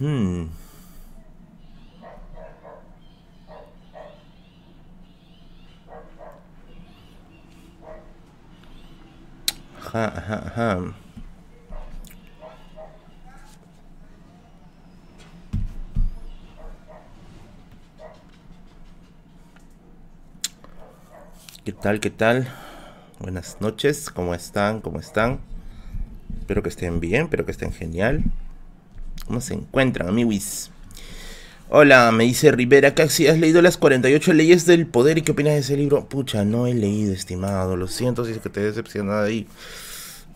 Hmm. Ajá, ajá, ajá. Tal? ¿Qué tal? Buenas noches, ¿cómo están? ¿Cómo están? Espero que estén bien, espero que estén genial. ¿Cómo se encuentran, amiguis? Hola, me dice Rivera, si has leído las 48 leyes del poder y qué opinas de ese libro? Pucha, no he leído, estimado. Lo siento si es que te he decepcionado ahí.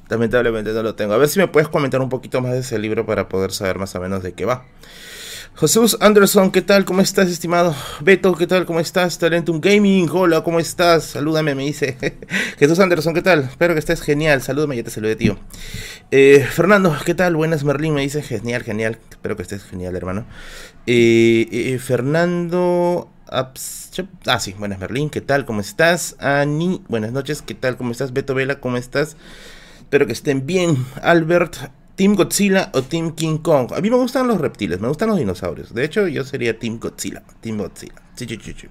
Lamentablemente no lo tengo. A ver si me puedes comentar un poquito más de ese libro para poder saber más o menos de qué va. Jesús Anderson, ¿qué tal? ¿Cómo estás, estimado? Beto, ¿qué tal? ¿Cómo estás? Talentum Gaming, hola, ¿cómo estás? Salúdame, me dice. Jesús Anderson, ¿qué tal? Espero que estés genial. Salúdame, ya te saludé, tío. Eh, Fernando, ¿qué tal? Buenas, Merlín, me dice. Genial, genial. Espero que estés genial, hermano. Eh, eh, Fernando. Ah, sí, buenas, Merlín, ¿qué tal? ¿Cómo estás? Ani, buenas noches, ¿qué tal? ¿Cómo estás? Beto Vela, ¿cómo estás? Espero que estén bien. Albert, Team Godzilla o Team King Kong. A mí me gustan los reptiles, me gustan los dinosaurios. De hecho, yo sería Team Godzilla. Team Godzilla. Sí, sí, sí,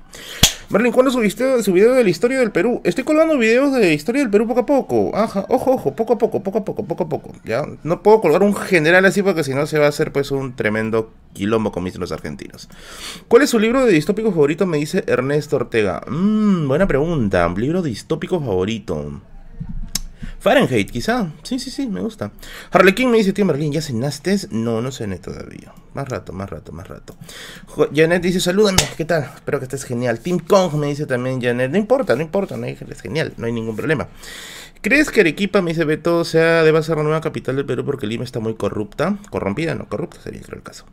Merlin, ¿cuándo subiste su video de la historia del Perú? Estoy colgando videos de historia del Perú poco a poco. Ajá, ojo, ojo, poco a poco, poco a poco, poco a poco. Ya, no puedo colgar un general así porque si no se va a hacer pues un tremendo quilombo con mis los argentinos. ¿Cuál es su libro de distópico favorito? Me dice Ernesto Ortega. Mmm, buena pregunta. Libro distópico favorito. Fahrenheit, quizá. Sí, sí, sí, me gusta. Harlequín me dice, tío Merlin, ¿ya cenaste? No, no cené todavía. Más rato, más rato, más rato. Janet dice, salúdame, ¿qué tal? Espero que estés genial. Tim Kong me dice también Janet, no importa, no importa, no es genial, no hay ningún problema. ¿Crees que Arequipa, me dice Beto, sea, deba ser la nueva capital del Perú porque Lima está muy corrupta? Corrompida, no, corrupta sería el caso.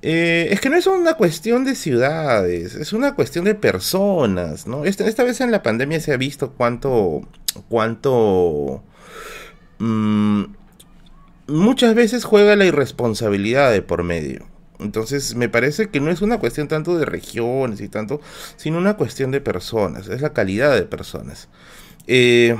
Eh, es que no es una cuestión de ciudades, es una cuestión de personas, ¿no? Esta, esta vez en la pandemia se ha visto cuánto, cuánto... Mm, muchas veces juega la irresponsabilidad de por medio. Entonces me parece que no es una cuestión tanto de regiones y tanto, sino una cuestión de personas, es la calidad de personas. Eh,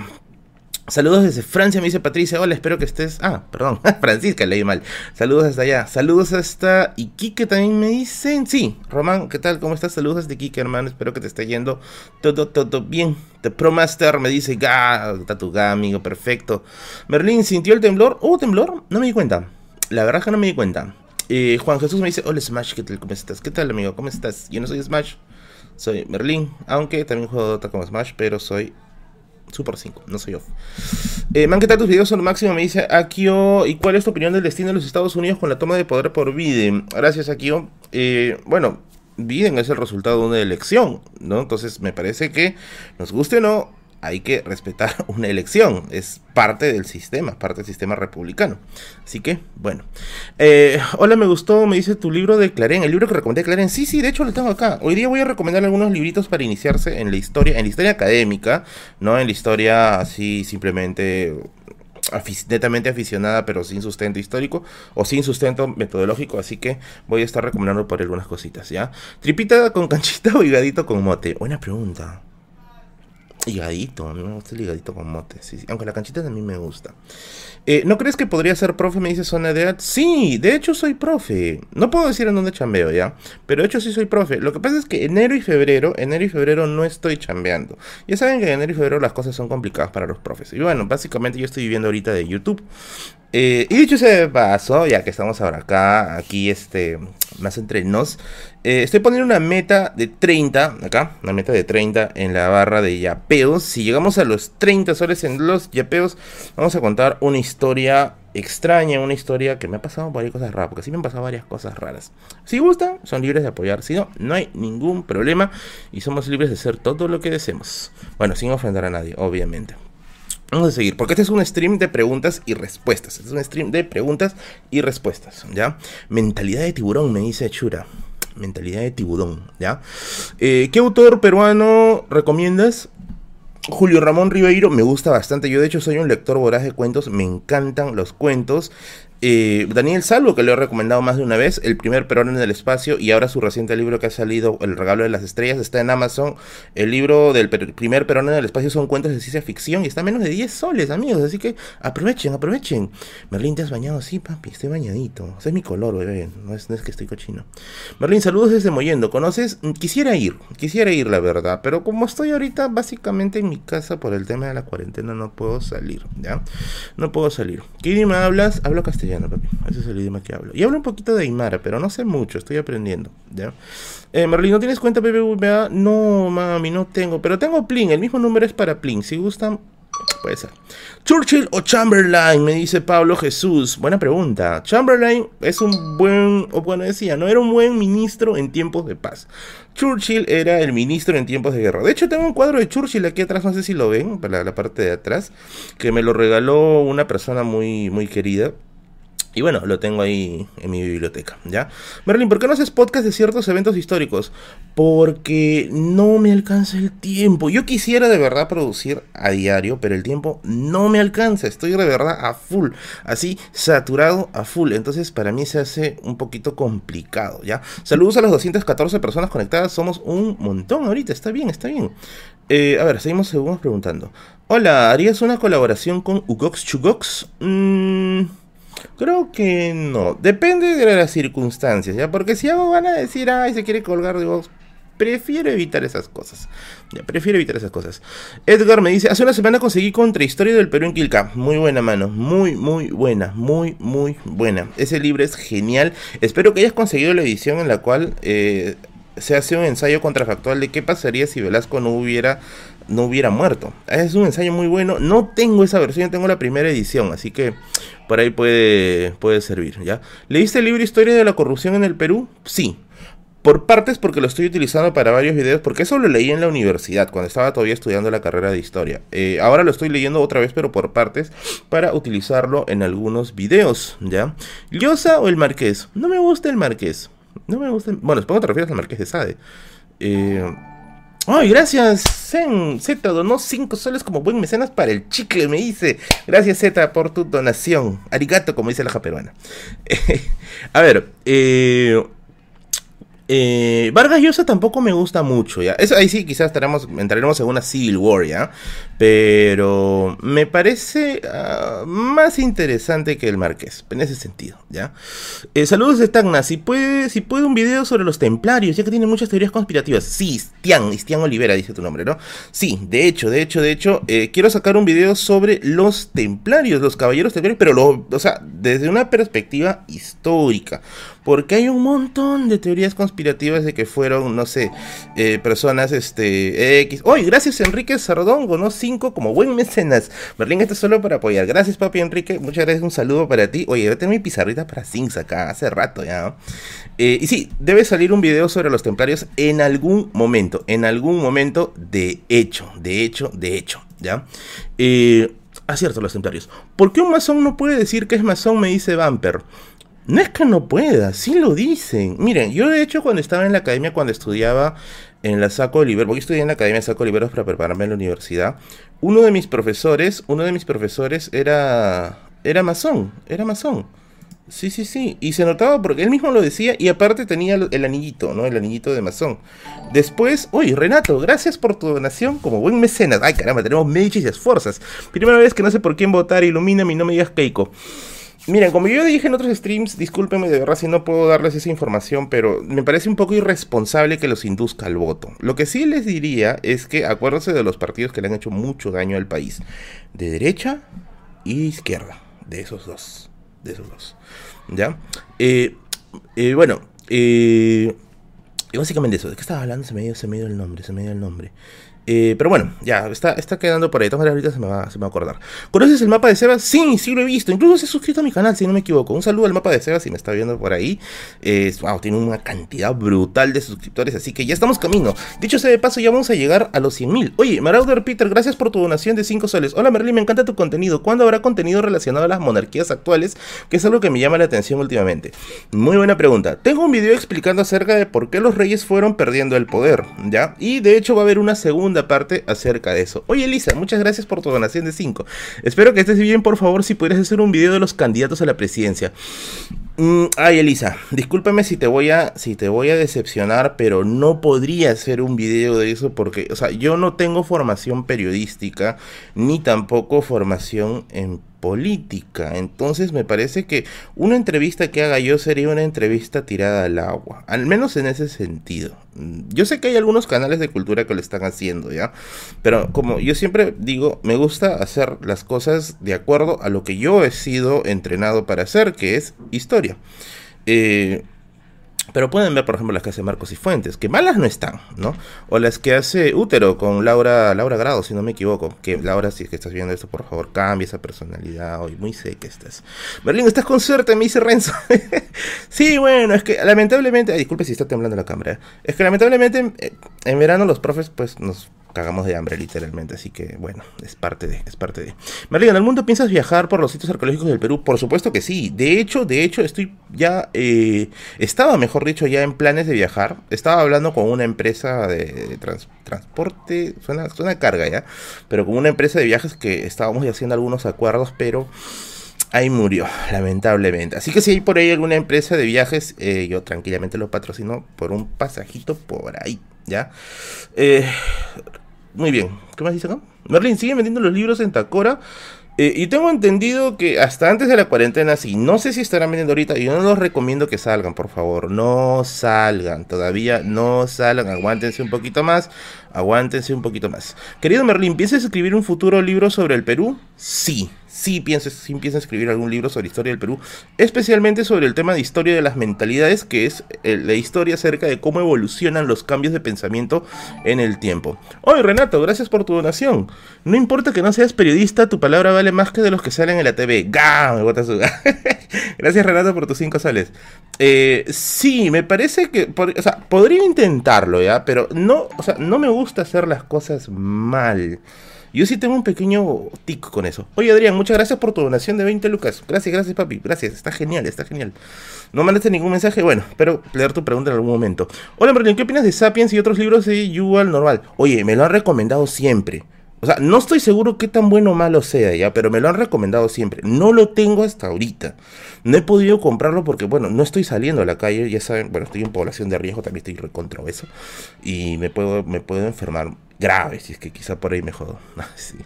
Saludos desde Francia, me dice Patricia. Hola, espero que estés. Ah, perdón, Francisca, leí mal. Saludos hasta allá. Saludos hasta Iquique también me dicen. Sí, Román, ¿qué tal? ¿Cómo estás? Saludos de Iquique, hermano. Espero que te esté yendo todo, todo bien. The Promaster me dice, ga, está tu ga, amigo, perfecto. Merlín, ¿sintió el temblor? ¿Hubo temblor? No me di cuenta. La verdad que no me di cuenta. Eh, Juan Jesús me dice, hola Smash, ¿qué tal? ¿Cómo estás? ¿Qué tal, amigo? ¿Cómo estás? Yo no soy Smash, soy Merlín, aunque también juego Dota como Smash, pero soy Super 5, no soy off. Eh, man, ¿qué tal tus videos son lo máximo? Me dice Akio. ¿Y cuál es tu opinión del destino de los Estados Unidos con la toma de poder por Biden? Gracias, Akio. Eh, bueno, Biden es el resultado de una elección, ¿no? Entonces me parece que, nos guste o no, hay que respetar una elección. Es parte del sistema, parte del sistema republicano. Así que, bueno. Eh, hola, me gustó, me dice tu libro de Claren. El libro que recomendé Claren. Sí, sí, de hecho lo tengo acá. Hoy día voy a recomendar algunos libritos para iniciarse en la historia, en la historia académica, no en la historia así simplemente netamente aficionada pero sin sustento histórico o sin sustento metodológico, así que voy a estar recomendando por algunas cositas, ¿ya? Tripita con canchita o higadito con mote. Buena pregunta. Higadito, a mí me gusta el higadito con mote, sí, aunque la canchita también me gusta. Eh, ¿No crees que podría ser profe? Me dice Zona de Sí, de hecho soy profe. No puedo decir en dónde chambeo ya, pero de hecho sí soy profe. Lo que pasa es que enero y febrero, enero y febrero no estoy chambeando. Ya saben que en enero y febrero las cosas son complicadas para los profes. Y bueno, básicamente yo estoy viviendo ahorita de YouTube. Eh, y dicho ese paso, ya que estamos ahora acá, aquí este, más entre nos, eh, estoy poniendo una meta de 30, acá, una meta de 30 en la barra de yapeos. Si llegamos a los 30 soles en los yapeos, vamos a contar una historia extraña, una historia que me ha pasado varias cosas raras, porque sí me han pasado varias cosas raras. Si gustan, son libres de apoyar, si no, no hay ningún problema y somos libres de hacer todo lo que deseemos. Bueno, sin ofender a nadie, obviamente. Vamos a seguir, porque este es un stream de preguntas y respuestas. Es un stream de preguntas y respuestas, ¿ya? Mentalidad de tiburón, me dice Chura. Mentalidad de tiburón, ¿ya? Eh, ¿Qué autor peruano recomiendas? Julio Ramón Ribeiro me gusta bastante. Yo, de hecho, soy un lector voraz de cuentos. Me encantan los cuentos. Eh, Daniel Salvo, que le he recomendado más de una vez, El primer perón en el espacio, y ahora su reciente libro que ha salido, El regalo de las estrellas, está en Amazon. El libro del primer perón en el espacio son cuentos de ciencia ficción y está a menos de 10 soles, amigos. Así que aprovechen, aprovechen. Merlin, ¿te has bañado? Sí, papi, estoy bañadito. Ese es mi color. No es, que estoy cochino. Merlin, saludos desde Moyendo. ¿Conoces? Quisiera ir, quisiera ir, la verdad. Pero como estoy ahorita básicamente en mi casa por el tema de la cuarentena, no puedo salir, ¿ya? No puedo salir. ¿Qué idioma hablas? Hablo castellano, papi. Ese es el idioma que hablo. Y hablo un poquito de Aymara, pero no sé mucho, estoy aprendiendo, ¿ya? Eh, ¿no tienes cuenta PPVA? No, mami, no tengo. Pero tengo Plin, el mismo número es para Plin. Si gustan, puede ser. Churchill o Chamberlain, me dice Pablo Jesús. Buena pregunta. Chamberlain es un buen, o bueno decía, no era un buen ministro en tiempos de paz. Churchill era el ministro en tiempos de guerra. De hecho, tengo un cuadro de Churchill aquí atrás, no sé si lo ven, para la parte de atrás, que me lo regaló una persona muy, muy querida. Y bueno, lo tengo ahí en mi biblioteca, ¿ya? Merlin, ¿por qué no haces podcast de ciertos eventos históricos? Porque no me alcanza el tiempo. Yo quisiera de verdad producir a diario, pero el tiempo no me alcanza. Estoy de verdad a full, así saturado a full. Entonces para mí se hace un poquito complicado, ¿ya? Saludos a las 214 personas conectadas. Somos un montón ahorita. Está bien, está bien. Eh, a ver, seguimos, seguimos preguntando. Hola, ¿harías una colaboración con Ugox Chugox? Mmm... Creo que no. Depende de las circunstancias, ¿ya? Porque si algo van a decir, ay, se quiere colgar de vos, prefiero evitar esas cosas. Ya, prefiero evitar esas cosas. Edgar me dice, hace una semana conseguí Contrahistoria del Perú en Quilca. Muy buena mano, muy, muy buena, muy, muy buena. Ese libro es genial. Espero que hayas conseguido la edición en la cual eh, se hace un ensayo contrafactual de qué pasaría si Velasco no hubiera no hubiera muerto. Es un ensayo muy bueno. No tengo esa versión, tengo la primera edición, así que por ahí puede, puede servir, ¿ya? ¿Leíste el libro Historia de la corrupción en el Perú? Sí. Por partes porque lo estoy utilizando para varios videos, porque eso lo leí en la universidad, cuando estaba todavía estudiando la carrera de historia. Eh, ahora lo estoy leyendo otra vez, pero por partes, para utilizarlo en algunos videos, ¿ya? ¿Llosa o el Marqués? No me gusta el Marqués. No me gusta... Bueno, supongo que te refieres al Marqués de Sade. Eh, Ay, gracias, Zen. Z donó 5 soles como buen mecenas para el chicle, me dice. Gracias, Z, por tu donación. Arigato, como dice la japeruana. a ver, eh, eh, Vargas Llosa tampoco me gusta mucho, ¿ya? Eso ahí sí quizás entraremos en una Civil War, ¿ya? Pero me parece ah, más interesante que el Marqués, en ese sentido, ¿ya? Eh, saludos de Tagna, si puede, si puede un video sobre los templarios, ya que tiene muchas teorías conspirativas. Sí, Stian, Stian Olivera dice tu nombre, ¿no? Sí, de hecho, de hecho, de hecho, eh, quiero sacar un video sobre los templarios, los caballeros templarios, pero lo, o sea, desde una perspectiva histórica. Porque hay un montón de teorías conspirativas de que fueron, no sé, eh, personas este, X. ¡Oye! Gracias Enrique Sardongo, ¿no? Como buen mecenas. Berlín, esto es solo para apoyar. Gracias, papi Enrique. Muchas gracias. Un saludo para ti. Oye, tengo mi pizarrita para Sings acá hace rato ya. Eh, y sí, debe salir un video sobre los templarios en algún momento. En algún momento, de hecho, de hecho, de hecho, ¿ya? Eh, acierto, los templarios. ¿Por qué un masón no puede decir que es masón? Me dice Vamper. No es que no pueda, sí lo dicen. Miren, yo de hecho cuando estaba en la academia, cuando estudiaba en la Saco Oliveros, porque estudié en la Academia Saco Oliveros para prepararme en la universidad, uno de mis profesores, uno de mis profesores era, era masón, era masón. Sí, sí, sí. Y se notaba porque él mismo lo decía y aparte tenía el anillito, ¿no? El anillito de masón. Después, uy, Renato, gracias por tu donación como buen mecenas. Ay, caramba, tenemos medicis y esfuerzas. Primera vez que no sé por quién votar, ilumíname y no me digas Keiko. Miren, como yo dije en otros streams, discúlpenme de verdad si no puedo darles esa información, pero me parece un poco irresponsable que los induzca al voto. Lo que sí les diría es que acuérdense de los partidos que le han hecho mucho daño al país. De derecha y izquierda. De esos dos. De esos dos. ¿Ya? Eh, eh, bueno, eh, básicamente eso. ¿De qué estaba hablando? Se me dio, se me dio el nombre, se me dio el nombre. Eh, pero bueno, ya, está, está quedando por ahí. De todas ahorita se me, va, se me va a acordar. ¿Conoces el mapa de Sebas? Sí, sí lo he visto. Incluso se ha suscrito a mi canal, si no me equivoco. Un saludo al mapa de Sebas si me está viendo por ahí. wow, tiene una cantidad brutal de suscriptores, así que ya estamos camino. Dicho sea de paso, ya vamos a llegar a los 100.000. Oye, Marauder Peter, gracias por tu donación de 5 soles. Hola Merlin, me encanta tu contenido. ¿Cuándo habrá contenido relacionado a las monarquías actuales? Que es algo que me llama la atención últimamente. Muy buena pregunta. Tengo un video explicando acerca de por qué los reyes fueron perdiendo el poder, ¿ya? Y de hecho va a haber una segunda parte acerca de eso. Oye, Elisa, muchas gracias por tu donación de 5. Espero que estés bien, por favor, si pudieras hacer un video de los candidatos a la presidencia. Mm, ay, Elisa, discúlpame si te voy a si te voy a decepcionar, pero no podría hacer un video de eso porque, o sea, yo no tengo formación periodística ni tampoco formación en política. Entonces me parece que una entrevista que haga yo sería una entrevista tirada al agua, al menos en ese sentido. Yo sé que hay algunos canales de cultura que lo están haciendo, ¿ya? Pero como yo siempre digo, me gusta hacer las cosas de acuerdo a lo que yo he sido entrenado para hacer, que es historia. Eh, pero pueden ver, por ejemplo, las que hace Marcos y Fuentes, que malas no están, ¿no? O las que hace Útero con Laura, Laura Grado, si no me equivoco. Que Laura, si es que estás viendo esto, por favor, cambia esa personalidad. Hoy muy que estás. Berlín, estás con suerte, me dice Renzo. sí, bueno, es que lamentablemente. disculpe si está temblando la cámara. Es que lamentablemente en verano los profes, pues, nos cagamos de hambre literalmente, así que bueno, es parte de, es parte de. Merlin, ¿en el mundo piensas viajar por los sitios arqueológicos del Perú? Por supuesto que sí. De hecho, de hecho, estoy ya, eh, estaba, mejor dicho, ya en planes de viajar. Estaba hablando con una empresa de, transporte, suena, suena carga ya, pero con una empresa de viajes que estábamos ya haciendo algunos acuerdos, pero ahí murió, lamentablemente. Así que si hay por ahí alguna empresa de viajes, eh, yo tranquilamente lo patrocino por un pasajito por ahí, ¿ya? Eh, muy bien. ¿Qué más dice acá? Merlin, sigue vendiendo los libros en Tacora. Eh, y tengo entendido que hasta antes de la cuarentena, sí. No sé si estarán vendiendo ahorita. Y yo no los recomiendo que salgan, por favor. No salgan. Todavía no salgan. Aguántense un poquito más. Aguántense un poquito más. Querido Merlin, ¿piensas escribir un futuro libro sobre el Perú? Sí sí piensa, sí piensa escribir algún libro sobre historia del Perú, especialmente sobre el tema de historia de las mentalidades, que es eh, la historia acerca de cómo evolucionan los cambios de pensamiento en el tiempo. Oye, Renato, gracias por tu donación. No importa que no seas periodista, tu palabra vale más que de los que salen en la TV. ¡Gah! Me botas Gracias, Renato, por tus cinco soles. Eh, sí, me parece que, o sea, podría intentarlo, ¿ya? Pero no, o sea, no me gusta hacer las cosas mal. Yo sí tengo un pequeño tic con eso. Oye, Adrián, muchas gracias por tu donación de 20 lucas. Gracias, gracias, papi. Gracias. Está genial, está genial. No mandaste ningún mensaje. Bueno, espero leer tu pregunta en algún momento. Hola, Berlín, ¿qué opinas de Sapiens y otros libros de Yuval Normal? Oye, me lo han recomendado siempre. O sea, no estoy seguro qué tan bueno o malo sea ya, pero me lo han recomendado siempre. No lo tengo hasta ahorita. No he podido comprarlo porque, bueno, no estoy saliendo a la calle, ya saben, bueno, estoy en población de riesgo, también estoy recontra eso. Y me puedo, me puedo enfermar grave, si es que quizá por ahí me jodo. sí.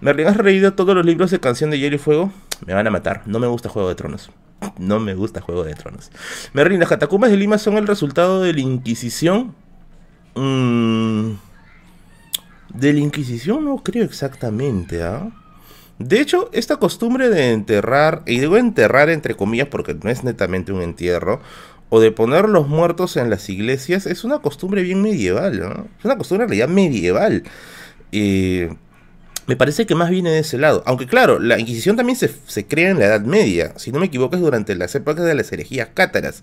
¿Me has reído todos los libros de canción de Hielo y Fuego? Me van a matar. No me gusta Juego de Tronos. No me gusta Juego de Tronos. Me ¿las catacumbas de Lima son el resultado de la Inquisición? Mm, de la Inquisición no creo exactamente, ¿ah? De hecho, esta costumbre de enterrar, y digo enterrar entre comillas porque no es netamente un entierro, o de poner los muertos en las iglesias es una costumbre bien medieval, ¿no? Es una costumbre en realidad medieval. me parece que más viene de ese lado. Aunque claro, la Inquisición también se, crea en la Edad Media. Si no me equivoco es durante las épocas de las herejías cátaras.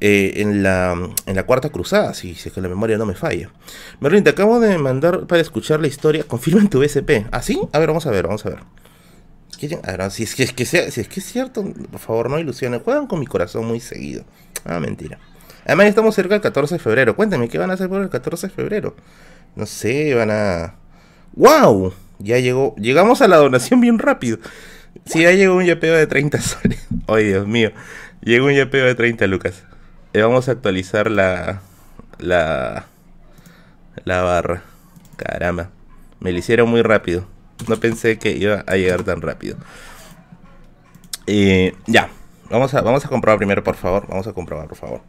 Eh, en, la, en la Cuarta Cruzada, si, es que la memoria no me falla. Merlin, te acabo de mandar para escuchar la historia. Confirma en tu SP. ¿Ah, sí? A ver, vamos a ver, vamos a ver. Si es que, es que, si es que es cierto, por favor, no ilusiones. Juegan con mi corazón muy seguido. Ah, mentira. Además, estamos cerca del 14 de febrero. Cuéntame, ¿qué van a hacer por el 14 de febrero? No sé, van a. ¡Wow! Ya llegó. Llegamos a la donación bien rápido. Sí, ya llegó un yapeo de 30 soles. Ay, Dios mío. Llegó un yapeo de 30 lucas. Y vamos a actualizar la. La. La barra. Caramba. Me lo hicieron muy rápido. No pensé que iba a llegar tan rápido. Eh, ya. Vamos a, vamos a comprobar primero, por favor. Vamos a comprobar, por favor.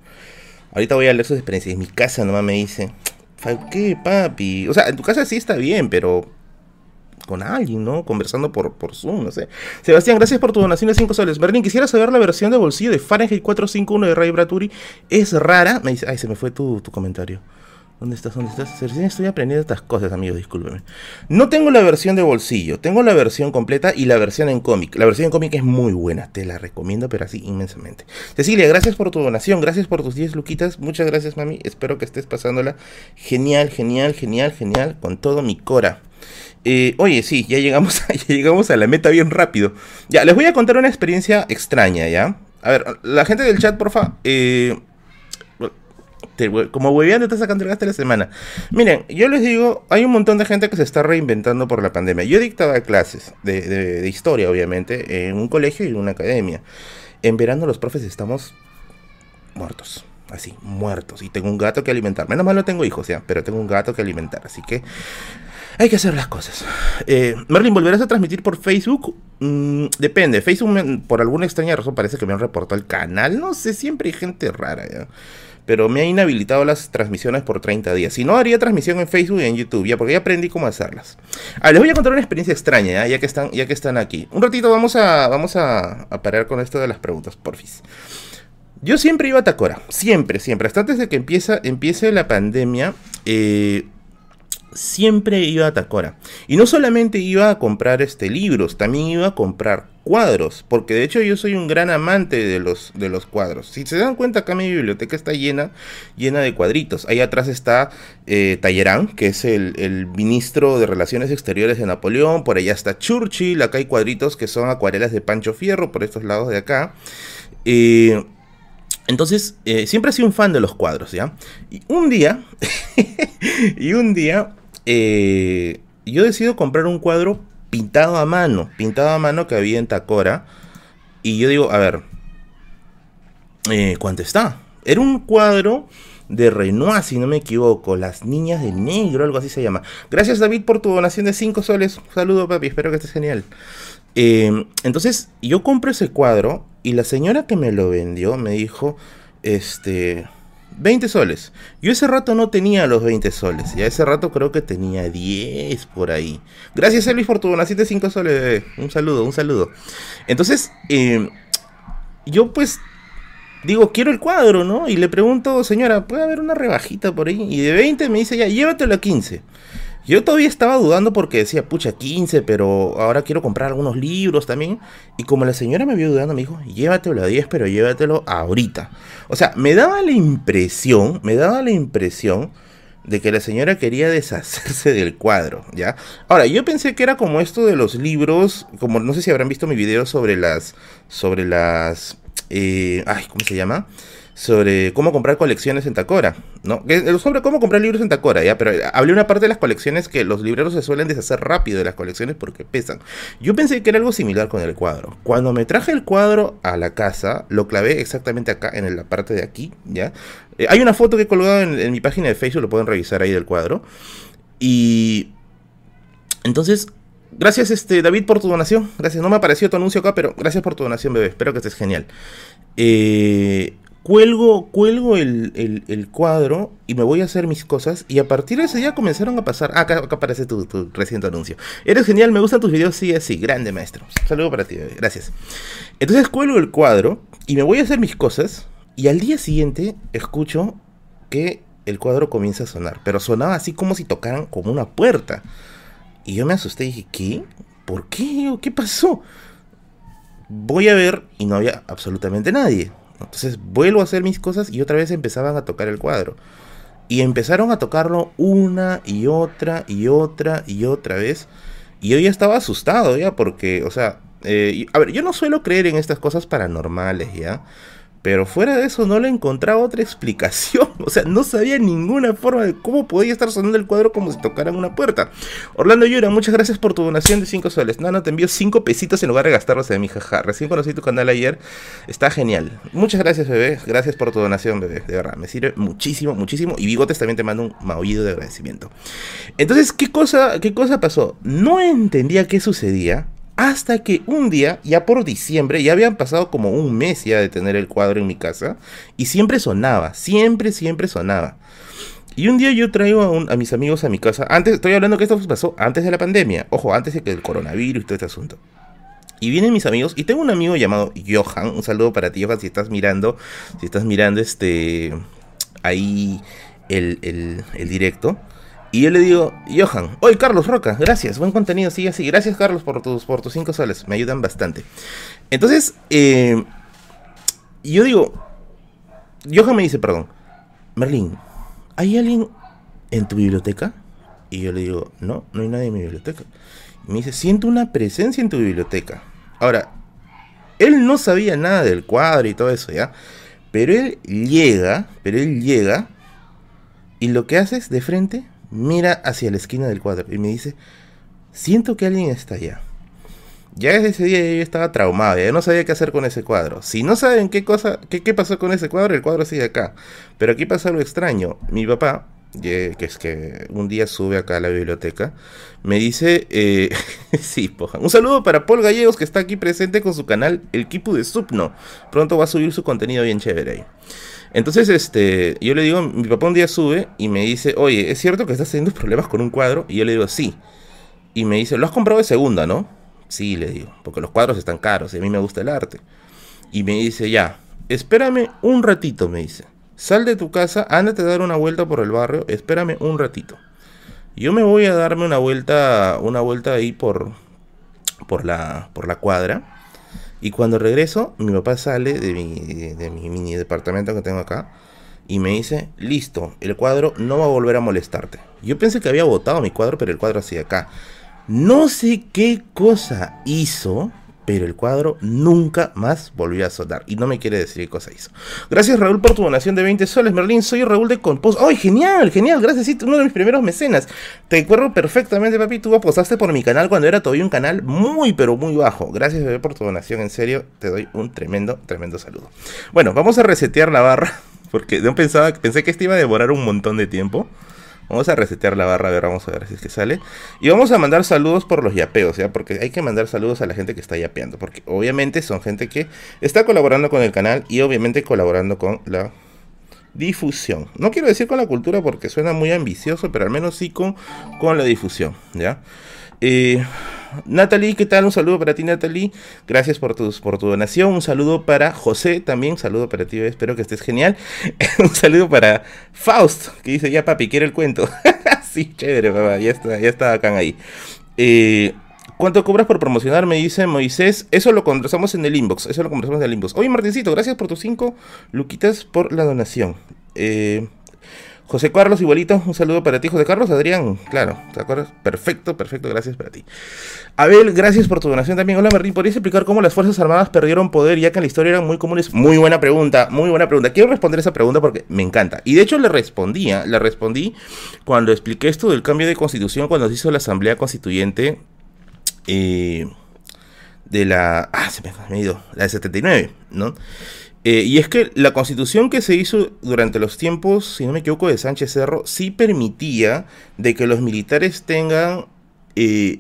Ahorita voy a leer sus experiencias. En mi casa nomás me dice. ¿Qué, papi? O sea, en tu casa sí está bien, pero con alguien, ¿no? Conversando por, por Zoom, no sé. Sebastián, gracias por tu donación de 5 soles. Berlín, quisiera saber la versión de bolsillo de Fahrenheit 451 de Ray Braturi. Es rara. Me dice, ay, se me fue tu, tu comentario. ¿Dónde estás? ¿Dónde estás? Recién estoy aprendiendo estas cosas, amigos, discúlpeme. No tengo la versión de bolsillo, tengo la versión completa y la versión en cómic. La versión en cómic es muy buena, te la recomiendo, pero así inmensamente. Cecilia, gracias por tu donación, gracias por tus 10 luquitas, muchas gracias, mami. Espero que estés pasándola genial, genial, genial, genial, con todo mi cora. Eh, oye, sí, ya llegamos, a, ya llegamos a la meta bien rápido. Ya, les voy a contar una experiencia extraña, ¿ya? A ver, la gente del chat, porfa, eh, como hueveando te sacando el gasto de la semana. Miren, yo les digo, hay un montón de gente que se está reinventando por la pandemia. Yo dictaba clases de, historia, obviamente, en un colegio y en una academia. En verano los profes estamos muertos así, muertos. Y tengo un gato que alimentar. Menos mal no tengo hijos, ya, pero tengo un gato que alimentar. Así que hay que hacer las cosas. Eh, Merlin, ¿volverás a transmitir por Facebook? Mm, depende. Facebook, por alguna extraña razón, parece que me han reportado el canal. No sé, siempre hay gente rara, ya. Pero me ha inhabilitado las transmisiones por 30 días. Si no, haría transmisión en Facebook y en YouTube, ya, porque ya aprendí cómo hacerlas. Ah, les voy a contar una experiencia extraña, ¿ya? ya, que, están, ya que están aquí. Un ratito vamos a, vamos a parar con esto de las preguntas, porfis. Yo siempre iba a Tacora, siempre, siempre. Hasta antes de que empieza, empiece la pandemia, eh, siempre iba a Tacora. Y no solamente iba a comprar este, libros, también iba a comprar cuadros, porque de hecho yo soy un gran amante de los, de los cuadros. Si se dan cuenta, acá mi biblioteca está llena, llena de cuadritos. Ahí atrás está eh, Talleyrand, que es el, ministro de Relaciones Exteriores de Napoleón. Por allá está Churchill. Acá hay cuadritos que son acuarelas de Pancho Fierro, por estos lados de acá. Eh, entonces, eh, siempre he sido un fan de los cuadros, ¿ya? Y un día, y un día, eh, yo decido comprar un cuadro pintado a mano, pintado a mano que había en Tacora. Y yo digo, a ver, eh, ¿cuánto está? Era un cuadro de Renoir, si no me equivoco, Las Niñas de Negro, algo así se llama. Gracias David por tu donación de 5 soles. Un saludo papi, espero que estés genial. entonces, yo compro ese cuadro y la señora que me lo vendió me dijo, este, 20 soles. Yo ese rato no tenía los 20 soles. Ya ese rato creo que tenía 10 por ahí. Gracias, Elvis, por tu donación de 5 soles. Un saludo, un saludo. Entonces, em, yo pues digo, quiero el cuadro, ¿no? Y le pregunto, señora, ¿puede haber una rebajita por ahí? Y de 20 me dice, ya, llévatelo a 15. Yo todavía estaba dudando porque decía, pucha, 15, pero ahora quiero comprar algunos libros también. Y como la señora me vio dudando, me dijo, llévatelo a 10, pero llévatelo ahorita. O sea, me daba la impresión, me daba la impresión de que la señora quería deshacerse del cuadro, ¿ya? Ahora, yo pensé que era como esto de los libros, como no sé si habrán visto mi video sobre las, sobre las, eh, ay, ¿cómo se llama? Sobre cómo comprar colecciones en Tacora, ¿no? Sobre cómo comprar libros en Tacora, ¿ya? Pero hablé una parte de las colecciones que los libreros se suelen deshacer rápido de las colecciones porque pesan. Yo pensé que era algo similar con el cuadro. Cuando me traje el cuadro a la casa, lo clavé exactamente acá, en la parte de aquí, ¿ya? Eh, hay una foto que he colgado en, en mi página de Facebook, lo pueden revisar ahí del cuadro. Y... Entonces, Gracias, este, David, por tu donación. Gracias. No me apareció tu anuncio acá, pero gracias por tu donación, bebé. Espero que estés genial. Eh, cuelgo, cuelgo el, cuadro y me voy a hacer mis cosas. Y a partir de ese día comenzaron a pasar. Ah, acá, aparece tu, reciente anuncio. Eres genial, me gustan tus videos, sí, así. Grande maestro. saludo para ti, gracias. Entonces cuelgo el cuadro y me voy a hacer mis cosas. Y al día siguiente escucho que el cuadro comienza a sonar. Pero sonaba así como si tocaran como una puerta. Y yo me asusté y dije, ¿qué? ¿Por qué? ¿Qué pasó? Voy a ver y no había absolutamente nadie. Entonces vuelvo a hacer mis cosas y otra vez empezaban a tocar el cuadro. Y empezaron a tocarlo una y otra y otra y otra vez. Y yo ya estaba asustado, ya, porque, o sea, eh, a ver, yo no suelo creer en estas cosas paranormales, ya. Pero fuera de eso no le encontraba otra explicación. O sea, no sabía ninguna forma de cómo podía estar sonando el cuadro como si tocaran una puerta. Orlando Yura, muchas gracias por tu donación de 5 soles. No, te envío 5 pesitos en lugar de gastarlos de mi jaja. Recién conocí tu canal ayer. Está genial. Muchas gracias, bebé. Gracias por tu donación, bebé. De verdad, me sirve muchísimo, muchísimo. Y Bigotes también te mando un maullido de agradecimiento. Entonces, ¿qué cosa, qué cosa pasó? No entendía qué sucedía hasta que un día, ya por diciembre, ya habían pasado como un mes ya de tener el cuadro en mi casa. Y siempre sonaba, siempre, siempre sonaba. Y un día yo traigo a, mis amigos a mi casa. Antes, estoy hablando que esto pasó antes de la pandemia. Ojo, antes de que el coronavirus y todo este asunto. Y vienen mis amigos, y tengo un amigo llamado Johan. Un saludo para ti, Johan, si estás mirando, si estás mirando este ahí el, el directo. Y yo le digo, Johan, oye Carlos Roca, gracias, buen contenido, sigue así. Gracias Carlos por tus, por tus cinco soles, me ayudan bastante. Entonces, eh, yo digo, Johan me dice, perdón, Merlin, ¿hay alguien en tu biblioteca? Y yo le digo, no, no hay nadie en mi biblioteca. Y me dice, siento una presencia en tu biblioteca. Ahora, él no sabía nada del cuadro y todo eso, ¿ya? Pero él llega, pero él llega Y lo que hace es, de frente, mira hacia la esquina del cuadro y me dice, siento que alguien está allá. Ya desde ese día yo estaba traumado, ya no sabía qué hacer con ese cuadro. Si no saben qué cosa, qué, qué pasó con ese cuadro, el cuadro sigue acá. Pero aquí pasa algo extraño. Mi papá, que es que un día sube acá a la biblioteca, me dice, eh, sí, poja. Un saludo para Paul Gallegos que está aquí presente con su canal El Kipu de Supno. Pronto va a subir su contenido bien chévere ahí. Entonces, este, yo le digo, mi papá un día sube y me dice, oye, ¿es cierto que estás teniendo problemas con un cuadro? Y yo le digo, sí. Y me dice, lo has comprado de segunda, ¿no? Sí, le digo, porque los cuadros están caros y a mí me gusta el arte. Y me dice, ya, espérame un ratito, me dice. Sal de tu casa, ándate a dar una vuelta por el barrio, espérame un ratito. Yo me voy a darme una vuelta, una vuelta ahí por, por, la, por la cuadra. Y cuando regreso, mi papá sale de mi, de mi mini departamento que tengo acá y me dice, listo, el cuadro no va a volver a molestarte. Yo pensé que había botado mi cuadro, pero el cuadro así acá. No sé qué cosa hizo, pero el cuadro nunca más volvió a sonar. Y no me quiere decir qué cosa hizo. Gracias Raúl por tu donación de 20 soles, Merlín. Soy Raúl de Compost. ¡Ay, genial, genial! Gracias, sí, uno de mis primeros mecenas. Te acuerdo perfectamente, papi. Tú apostaste por mi canal cuando era todavía un canal muy, pero muy bajo. Gracias, bebé, por tu donación. En serio, te doy un tremendo, tremendo saludo. Bueno, vamos a resetear la barra. Porque no pensaba, pensé que este iba a demorar un montón de tiempo. Vamos a resetear la barra, a ver, vamos a ver si es que sale. Y vamos a mandar saludos por los yapeos, ¿ya? Porque hay que mandar saludos a la gente que está yapeando. Porque obviamente son gente que está colaborando con el canal y obviamente colaborando con la difusión. No quiero decir con la cultura porque suena muy ambicioso, pero al menos sí con, con la difusión, ¿ya? Eh, Natalie, ¿qué tal? Un saludo para ti, Natalie. Gracias por, tus, por tu donación. Un saludo para José también. Un saludo para ti, espero que estés genial. un saludo para Faust, que dice, ya papi, quiere el cuento. sí, chévere, papá. Ya está, ya está acá ahí. Eh, ¿Cuánto cobras por promocionar? Me dice Moisés. Eso lo conversamos en el inbox. Eso lo conversamos en el inbox. Oye, Martincito, gracias por tus cinco luquitas por la donación. Eh, José Carlos, igualito, un saludo para ti, José Carlos. Adrián, claro, ¿te acuerdas? Perfecto, perfecto, gracias para ti. Abel, gracias por tu donación también. Hola, Merlín, ¿podrías explicar cómo las Fuerzas Armadas perdieron poder ya que en la historia eran muy comunes? Muy buena pregunta, muy buena pregunta. Quiero responder esa pregunta porque me encanta. Y de hecho le respondía, le respondí cuando expliqué esto del cambio de constitución, cuando se hizo la Asamblea Constituyente eh, de la... Ah, se me ha ido, la de 79, ¿no? Eh, y es que la constitución que se hizo durante los tiempos, si no me equivoco, de Sánchez Cerro, sí permitía de que los militares tengan eh,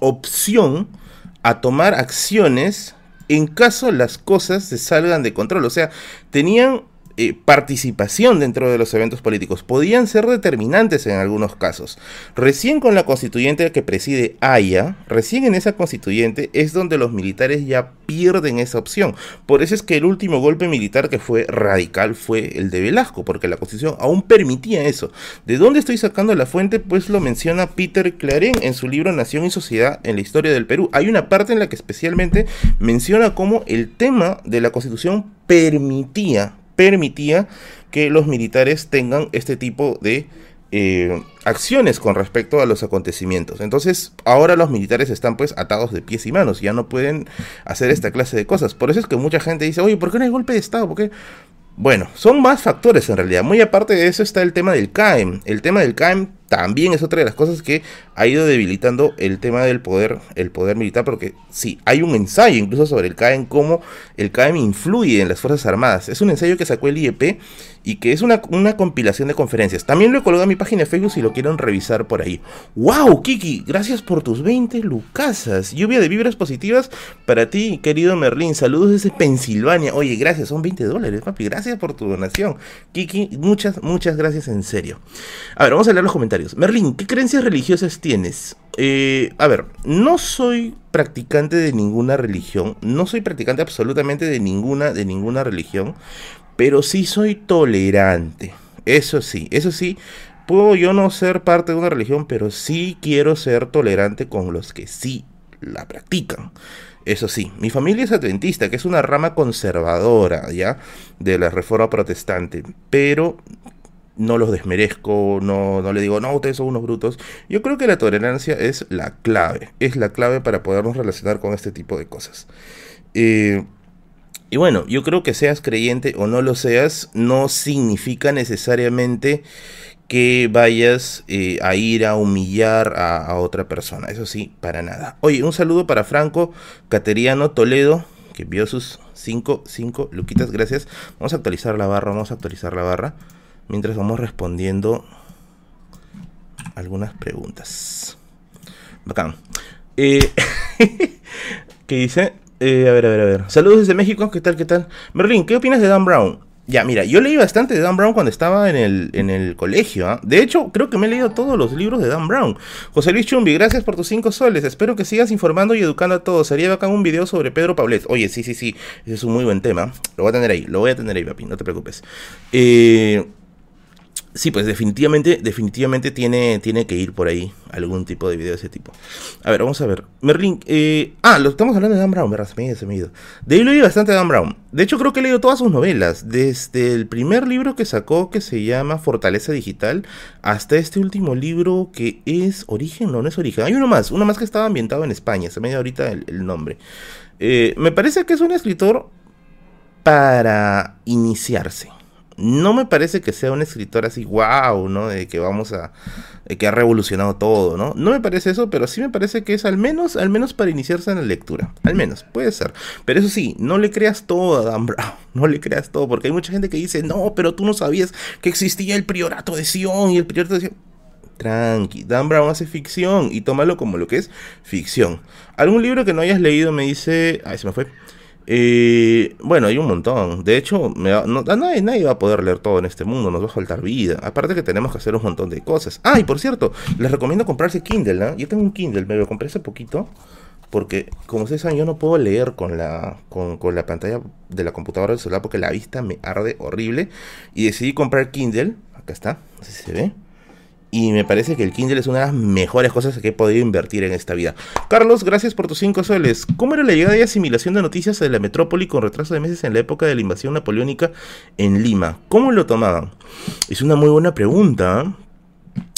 opción a tomar acciones en caso las cosas se salgan de control. O sea, tenían eh, participación dentro de los eventos políticos. Podían ser determinantes en algunos casos. Recién con la constituyente que preside Haya, recién en esa constituyente es donde los militares ya pierden esa opción. Por eso es que el último golpe militar que fue radical fue el de Velasco, porque la constitución aún permitía eso. ¿De dónde estoy sacando la fuente? Pues lo menciona Peter Claren en su libro Nación y Sociedad en la historia del Perú. Hay una parte en la que especialmente menciona cómo el tema de la constitución permitía permitía que los militares tengan este tipo de eh, acciones con respecto a los acontecimientos. Entonces, ahora los militares están pues atados de pies y manos, ya no pueden hacer esta clase de cosas. Por eso es que mucha gente dice, oye, ¿por qué no hay golpe de Estado? Bueno, son más factores en realidad. Muy aparte de eso está el tema del CAEM. El tema del CAEM también es otra de las cosas que ha ido debilitando el tema del poder, el poder militar, porque sí, hay un ensayo incluso sobre el CAEM, cómo el CAEM influye en las Fuerzas Armadas. Es un ensayo que sacó el IEP y que es una, una compilación de conferencias. También lo he colgado en mi página de Facebook si lo quieren revisar por ahí. ¡Wow, Kiki! Gracias por tus 20 lucasas. Lluvia de vibras positivas para ti, querido Merlín. Saludos desde Pensilvania. Oye, gracias, son 20 dólares, papi. Gracias por tu donación. Kiki, muchas, muchas gracias en serio. A ver, vamos a leer los comentarios. Merlín, ¿qué creencias religiosas tienes? Eh, a ver, no soy practicante de ninguna religión, no soy practicante absolutamente de ninguna, de ninguna religión, pero sí soy tolerante. Eso sí, eso sí, puedo yo no ser parte de una religión, pero sí quiero ser tolerante con los que sí la practican. Eso sí, mi familia es adventista, que es una rama conservadora, ¿ya? De la reforma protestante, pero no los desmerezco, no, no le digo, no, ustedes son unos brutos. Yo creo que la tolerancia es la clave, es la clave para podernos relacionar con este tipo de cosas. Eh, Y bueno, yo creo que seas creyente o no lo seas, no significa necesariamente que vayas eh, a ir a humillar a, otra persona. Eso sí, para nada. Oye, un saludo para Franco Cateriano Toledo, que vio sus 5, 5 luquitas, gracias. Vamos a actualizar la barra, vamos a actualizar la barra. Mientras vamos respondiendo algunas preguntas. Bacán. Eh, ¿Qué dice? Eh, a ver, a ver, a ver. Saludos desde México, ¿qué tal, qué tal? Merlin, ¿qué opinas de Dan Brown? Ya, mira, yo leí bastante de Dan Brown cuando estaba en el, en el colegio. ¿ah? De hecho, creo que me he leído todos los libros de Dan Brown. José Luis Chumbi, gracias por tus cinco soles. Espero que sigas informando y educando a todos. Sería bacán un video sobre Pedro Paulet. Oye, sí, sí, sí. Ese es un muy buen tema. Lo voy a tener ahí. Lo voy a tener ahí, papi. No te preocupes. Eh, Sí, pues definitivamente, definitivamente tiene, tiene que ir por ahí algún tipo de video de ese tipo. A ver, vamos a ver. Merlin, eh, ah, lo estamos hablando de Dan Brown, ¿verdad? Se me, se me ido. De ahí leí bastante Dan Brown. De hecho, creo que he leído todas sus novelas. Desde el primer libro que sacó, que se llama Fortaleza Digital, hasta este último libro que es Origen, no, no es Origen. Hay uno más, uno más que estaba ambientado en España. Se me dio ahorita el, nombre. Eh, me parece que es un escritor para iniciarse no me parece que sea un escritor así, wow, ¿no? De que vamos a. que ha revolucionado todo, ¿no? No me parece eso, pero sí me parece que es al menos, al menos para iniciarse en la lectura. Al menos, puede ser. Pero eso sí, no le creas todo a Dan Brown. No le creas todo, porque hay mucha gente que dice, no, pero tú no sabías que existía el priorato de Sion y el priorato de Sion. Tranqui, Dan Brown hace ficción y tómalo como lo que es ficción. ¿Algún libro que no hayas leído me dice. Ay, se me fue. Eh, bueno, hay un montón. De hecho, nadie, va a poder leer todo en este mundo, nos va a faltar vida. Aparte que tenemos que hacer un montón de cosas. Ah, y por cierto, les recomiendo comprarse Kindle, ¿no? Yo tengo un Kindle, me lo compré hace poquito. Porque, como ustedes saben, yo no puedo leer con la, con, con la pantalla de la computadora del celular porque la vista me arde horrible. Y decidí comprar Kindle. Acá está, así se ve. Y me parece que el Kindle es una de las mejores cosas que he podido invertir en esta vida. Carlos, gracias por tus 5 soles. ¿Cómo era la llegada y asimilación de noticias de la metrópoli con retraso de meses en la época de la invasión napoleónica en Lima? ¿Cómo lo tomaban? Es una muy buena pregunta.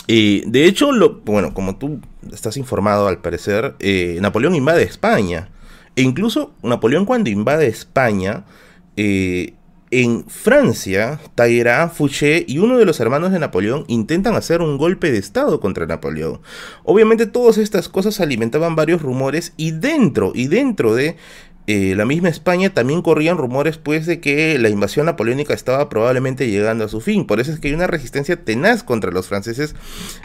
Eh, de hecho, lo, bueno, como tú estás informado al parecer, eh, Napoleón invade España. E incluso Napoleón cuando invade España, eh, en Francia, Talleyrand, Fouché y uno de los hermanos de Napoleón intentan hacer un golpe de estado contra Napoleón. Obviamente todas estas cosas alimentaban varios rumores y dentro y dentro de eh, la misma España también corrían rumores pues de que la invasión napoleónica estaba probablemente llegando a su fin. Por eso es que hay una resistencia tenaz contra los franceses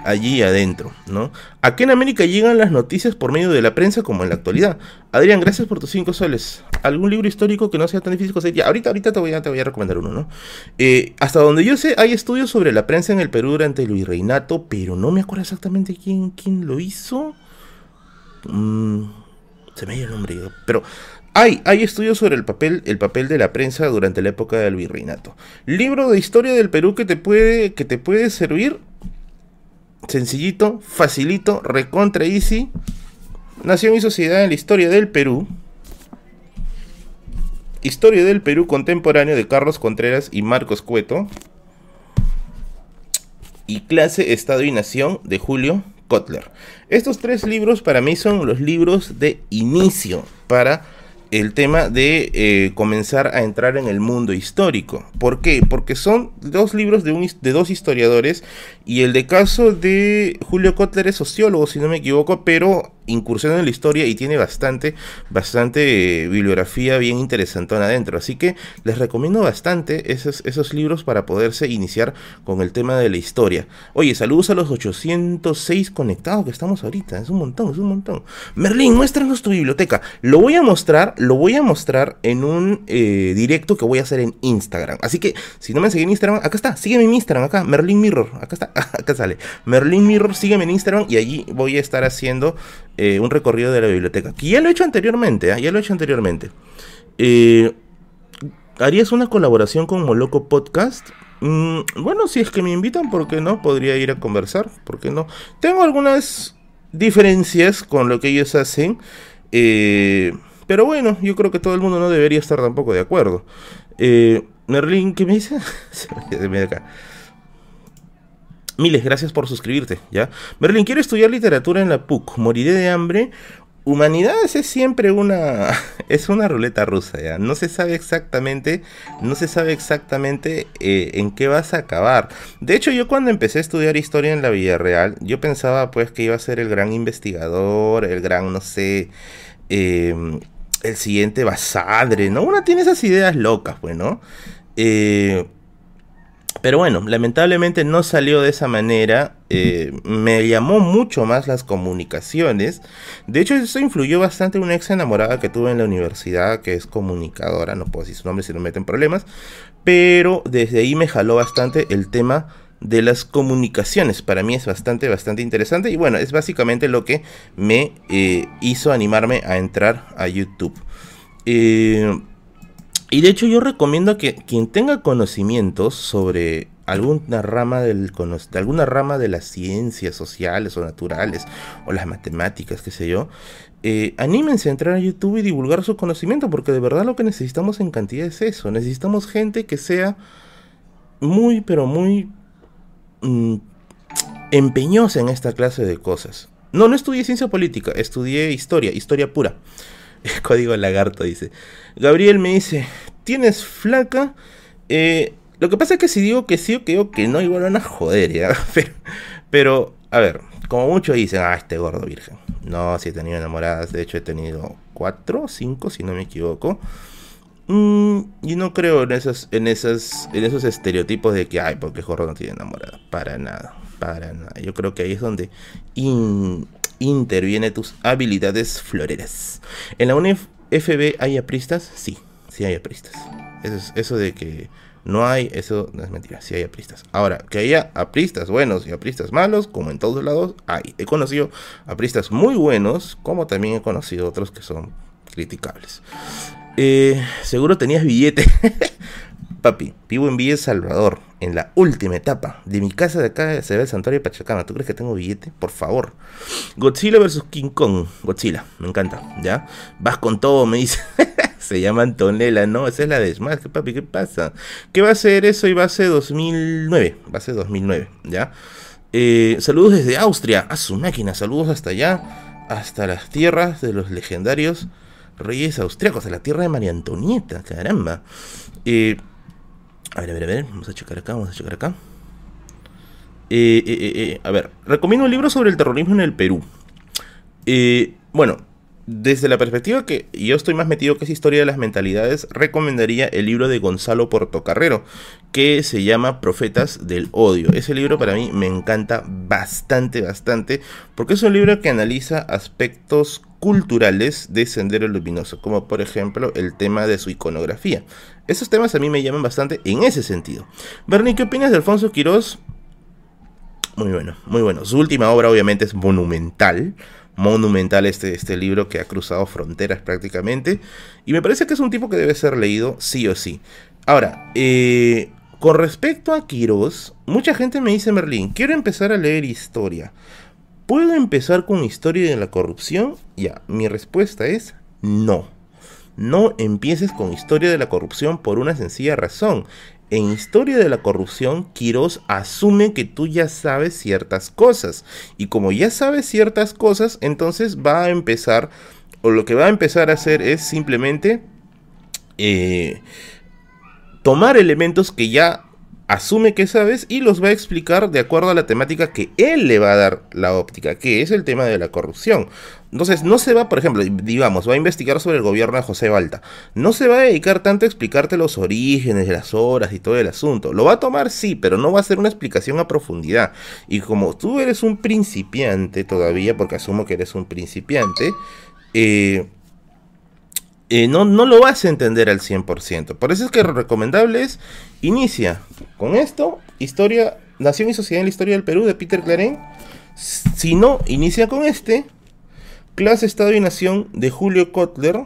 allí adentro, ¿no? Aquí en América llegan las noticias por medio de la prensa como en la actualidad. Adrián, gracias por tus cinco soles. ¿Algún libro histórico que no sea tan difícil conseguir? ahorita, ahorita te voy, a, te voy a recomendar uno, ¿no? Eh, hasta donde yo sé, hay estudios sobre la prensa en el Perú durante el virreinato, pero no me acuerdo exactamente quién, quién lo hizo. Mm, se me ido el nombre, pero hay, estudios sobre el papel, el papel de la prensa durante la época del virreinato. Libro de historia del Perú que te puede, que te puede servir. Sencillito, facilito, recontra easy. Nación y sociedad en la historia del Perú. Historia del Perú contemporáneo de Carlos Contreras y Marcos Cueto. Y Clase, Estado y Nación de Julio Kotler. Estos tres libros para mí son los libros de inicio para el tema de eh, comenzar a entrar en el mundo histórico. ¿Por qué? Porque son dos libros de, de dos historiadores y el de caso de Julio Kotler es sociólogo, si no me equivoco, pero incursiona en la historia y tiene bastante, bastante eh, bibliografía bien interesantona adentro. Así que les recomiendo bastante esos, esos libros para poderse iniciar con el tema de la historia. Oye, saludos a los 806 conectados que estamos ahorita. Es un montón, es un montón. Merlín, muéstranos tu biblioteca. Lo voy a mostrar, lo voy a mostrar en un eh, directo que voy a hacer en Instagram. Así que si no me siguen en Instagram, acá está, sígueme en Instagram, acá, Merlin Mirror, acá está, acá sale. Merlin Mirror, sígueme en Instagram y allí voy a estar haciendo eh, un recorrido de la biblioteca. Que ya lo he hecho anteriormente, ¿ah? ya lo he hecho anteriormente. Eh, ¿Harías una colaboración con Moloco Podcast? Mm, bueno, si es que me invitan, ¿por qué no? Podría ir a conversar, ¿por qué no? Tengo algunas diferencias con lo que ellos hacen. Eh, pero bueno, yo creo que todo el mundo no debería estar tampoco de acuerdo. Merlin, ¿qué me dice? Se me acá. Miles, gracias por suscribirte, ¿ya? Merlin, quiero estudiar literatura en la PUC. ¿Moriré de hambre Humanidades es siempre una es una ruleta rusa, ya. No se sabe exactamente, no se sabe exactamente eh, en qué vas a acabar. De hecho, yo cuando empecé a estudiar historia en la vida real, yo pensaba pues que iba a ser el gran investigador, el gran, no sé, em, el siguiente Basadre, ¿no? Uno tiene esas ideas locas, pues, ¿no? Eh, pero bueno, lamentablemente no salió de esa manera. Eh, me llamó mucho más las comunicaciones. De hecho, eso influyó bastante una ex enamorada que tuve en la universidad, que es comunicadora. No puedo decir su nombre si no meten problemas. Pero desde ahí me jaló bastante el tema de las comunicaciones. Para mí es bastante, bastante interesante. Y bueno, es básicamente lo que me eh, hizo animarme a entrar a YouTube. Eh, y de hecho yo recomiendo que quien tenga conocimientos sobre alguna rama, del, de alguna rama de las ciencias sociales o naturales o las matemáticas, qué sé yo, eh, anímense a entrar a YouTube y divulgar su conocimiento porque de verdad lo que necesitamos en cantidad es eso. Necesitamos gente que sea muy, pero muy mm, empeñosa en esta clase de cosas. No, no estudié ciencia política, estudié historia, historia pura. El código lagarto dice. Gabriel me dice, ¿tienes flaca? Eh, lo que pasa es que si digo que sí o que que no, igual van a joder. Pero, a ver, como muchos dicen, ah, este gordo virgen. No, si he tenido enamoradas, de hecho he tenido cuatro, cinco, si no me equivoco. Mm, y no creo en esos, en, esas, en esos estereotipos de que, ay, porque gordo no tiene enamorada. Para nada, para nada. Yo creo que ahí es donde interviene tus habilidades floreras. En la UNFB hay apristas, sí, sí hay apristas. Eso, eso de que no hay, eso no es mentira, sí hay apristas. Ahora, que haya apristas buenos y apristas malos, como en todos lados, hay. He conocido apristas muy buenos, como también he conocido otros que son criticables. Eh, seguro tenías billete. Papi, vivo en Villa Salvador, en la última etapa. De mi casa de acá se ve el santuario de Pachacama. ¿Tú crees que tengo billete? Por favor. Godzilla vs King Kong. Godzilla, me encanta, ¿ya? Vas con todo, me dice. se llama Antonella, ¿no? Esa es la de Smash. ¿Qué papi? ¿Qué pasa? ¿Qué va a ser eso? Y va a ser 2009. Va a ser 2009, ¿ya? Eh, saludos desde Austria. A su máquina. Saludos hasta allá. Hasta las tierras de los legendarios reyes austriacos. A la tierra de María Antonieta. Caramba. Eh, a ver, a ver, a ver. Vamos a checar acá, vamos a checar acá. Eh, eh, eh, a ver, recomiendo un libro sobre el terrorismo en el Perú. bueno, desde la perspectiva que yo estoy más metido que es historia de las mentalidades, recomendaría el libro de Gonzalo Portocarrero, que se llama Profetas del Odio. Ese libro para mí me encanta bastante, bastante, porque es un libro que analiza aspectos culturales de Sendero Luminoso, como por ejemplo el tema de su iconografía. Esos temas a mí me llaman bastante en ese sentido. Bernie, ¿qué opinas de Alfonso Quirós? Muy bueno, muy bueno. Su última obra obviamente es monumental. Monumental este, este libro que ha cruzado fronteras prácticamente. Y me parece que es un tipo que debe ser leído sí o sí. Ahora, eh, con respecto a Quirós, mucha gente me dice, Merlín, quiero empezar a leer historia. ¿Puedo empezar con historia de la corrupción? Ya, mi respuesta es no. No empieces con historia de la corrupción por una sencilla razón. En historia de la corrupción, Quirós asume que tú ya sabes ciertas cosas. Y como ya sabes ciertas cosas, entonces va a empezar, o lo que va a empezar a hacer es simplemente eh, tomar elementos que ya asume que sabes y los va a explicar de acuerdo a la temática que él le va a dar la óptica, que es el tema de la corrupción. Entonces, no se va, por ejemplo, digamos, va a investigar sobre el gobierno de José Balta. No se va a dedicar tanto a explicarte los orígenes las horas y todo el asunto. Lo va a tomar, sí, pero no va a ser una explicación a profundidad. Y como tú eres un principiante todavía, porque asumo que eres un principiante, eh, eh, no, no lo vas a entender al 100%. Por eso es que lo recomendable es inicia con esto, historia, Nación y Sociedad en la Historia del Perú de Peter Claren. Si no, inicia con este, Clase, Estado y Nación de Julio Kotler.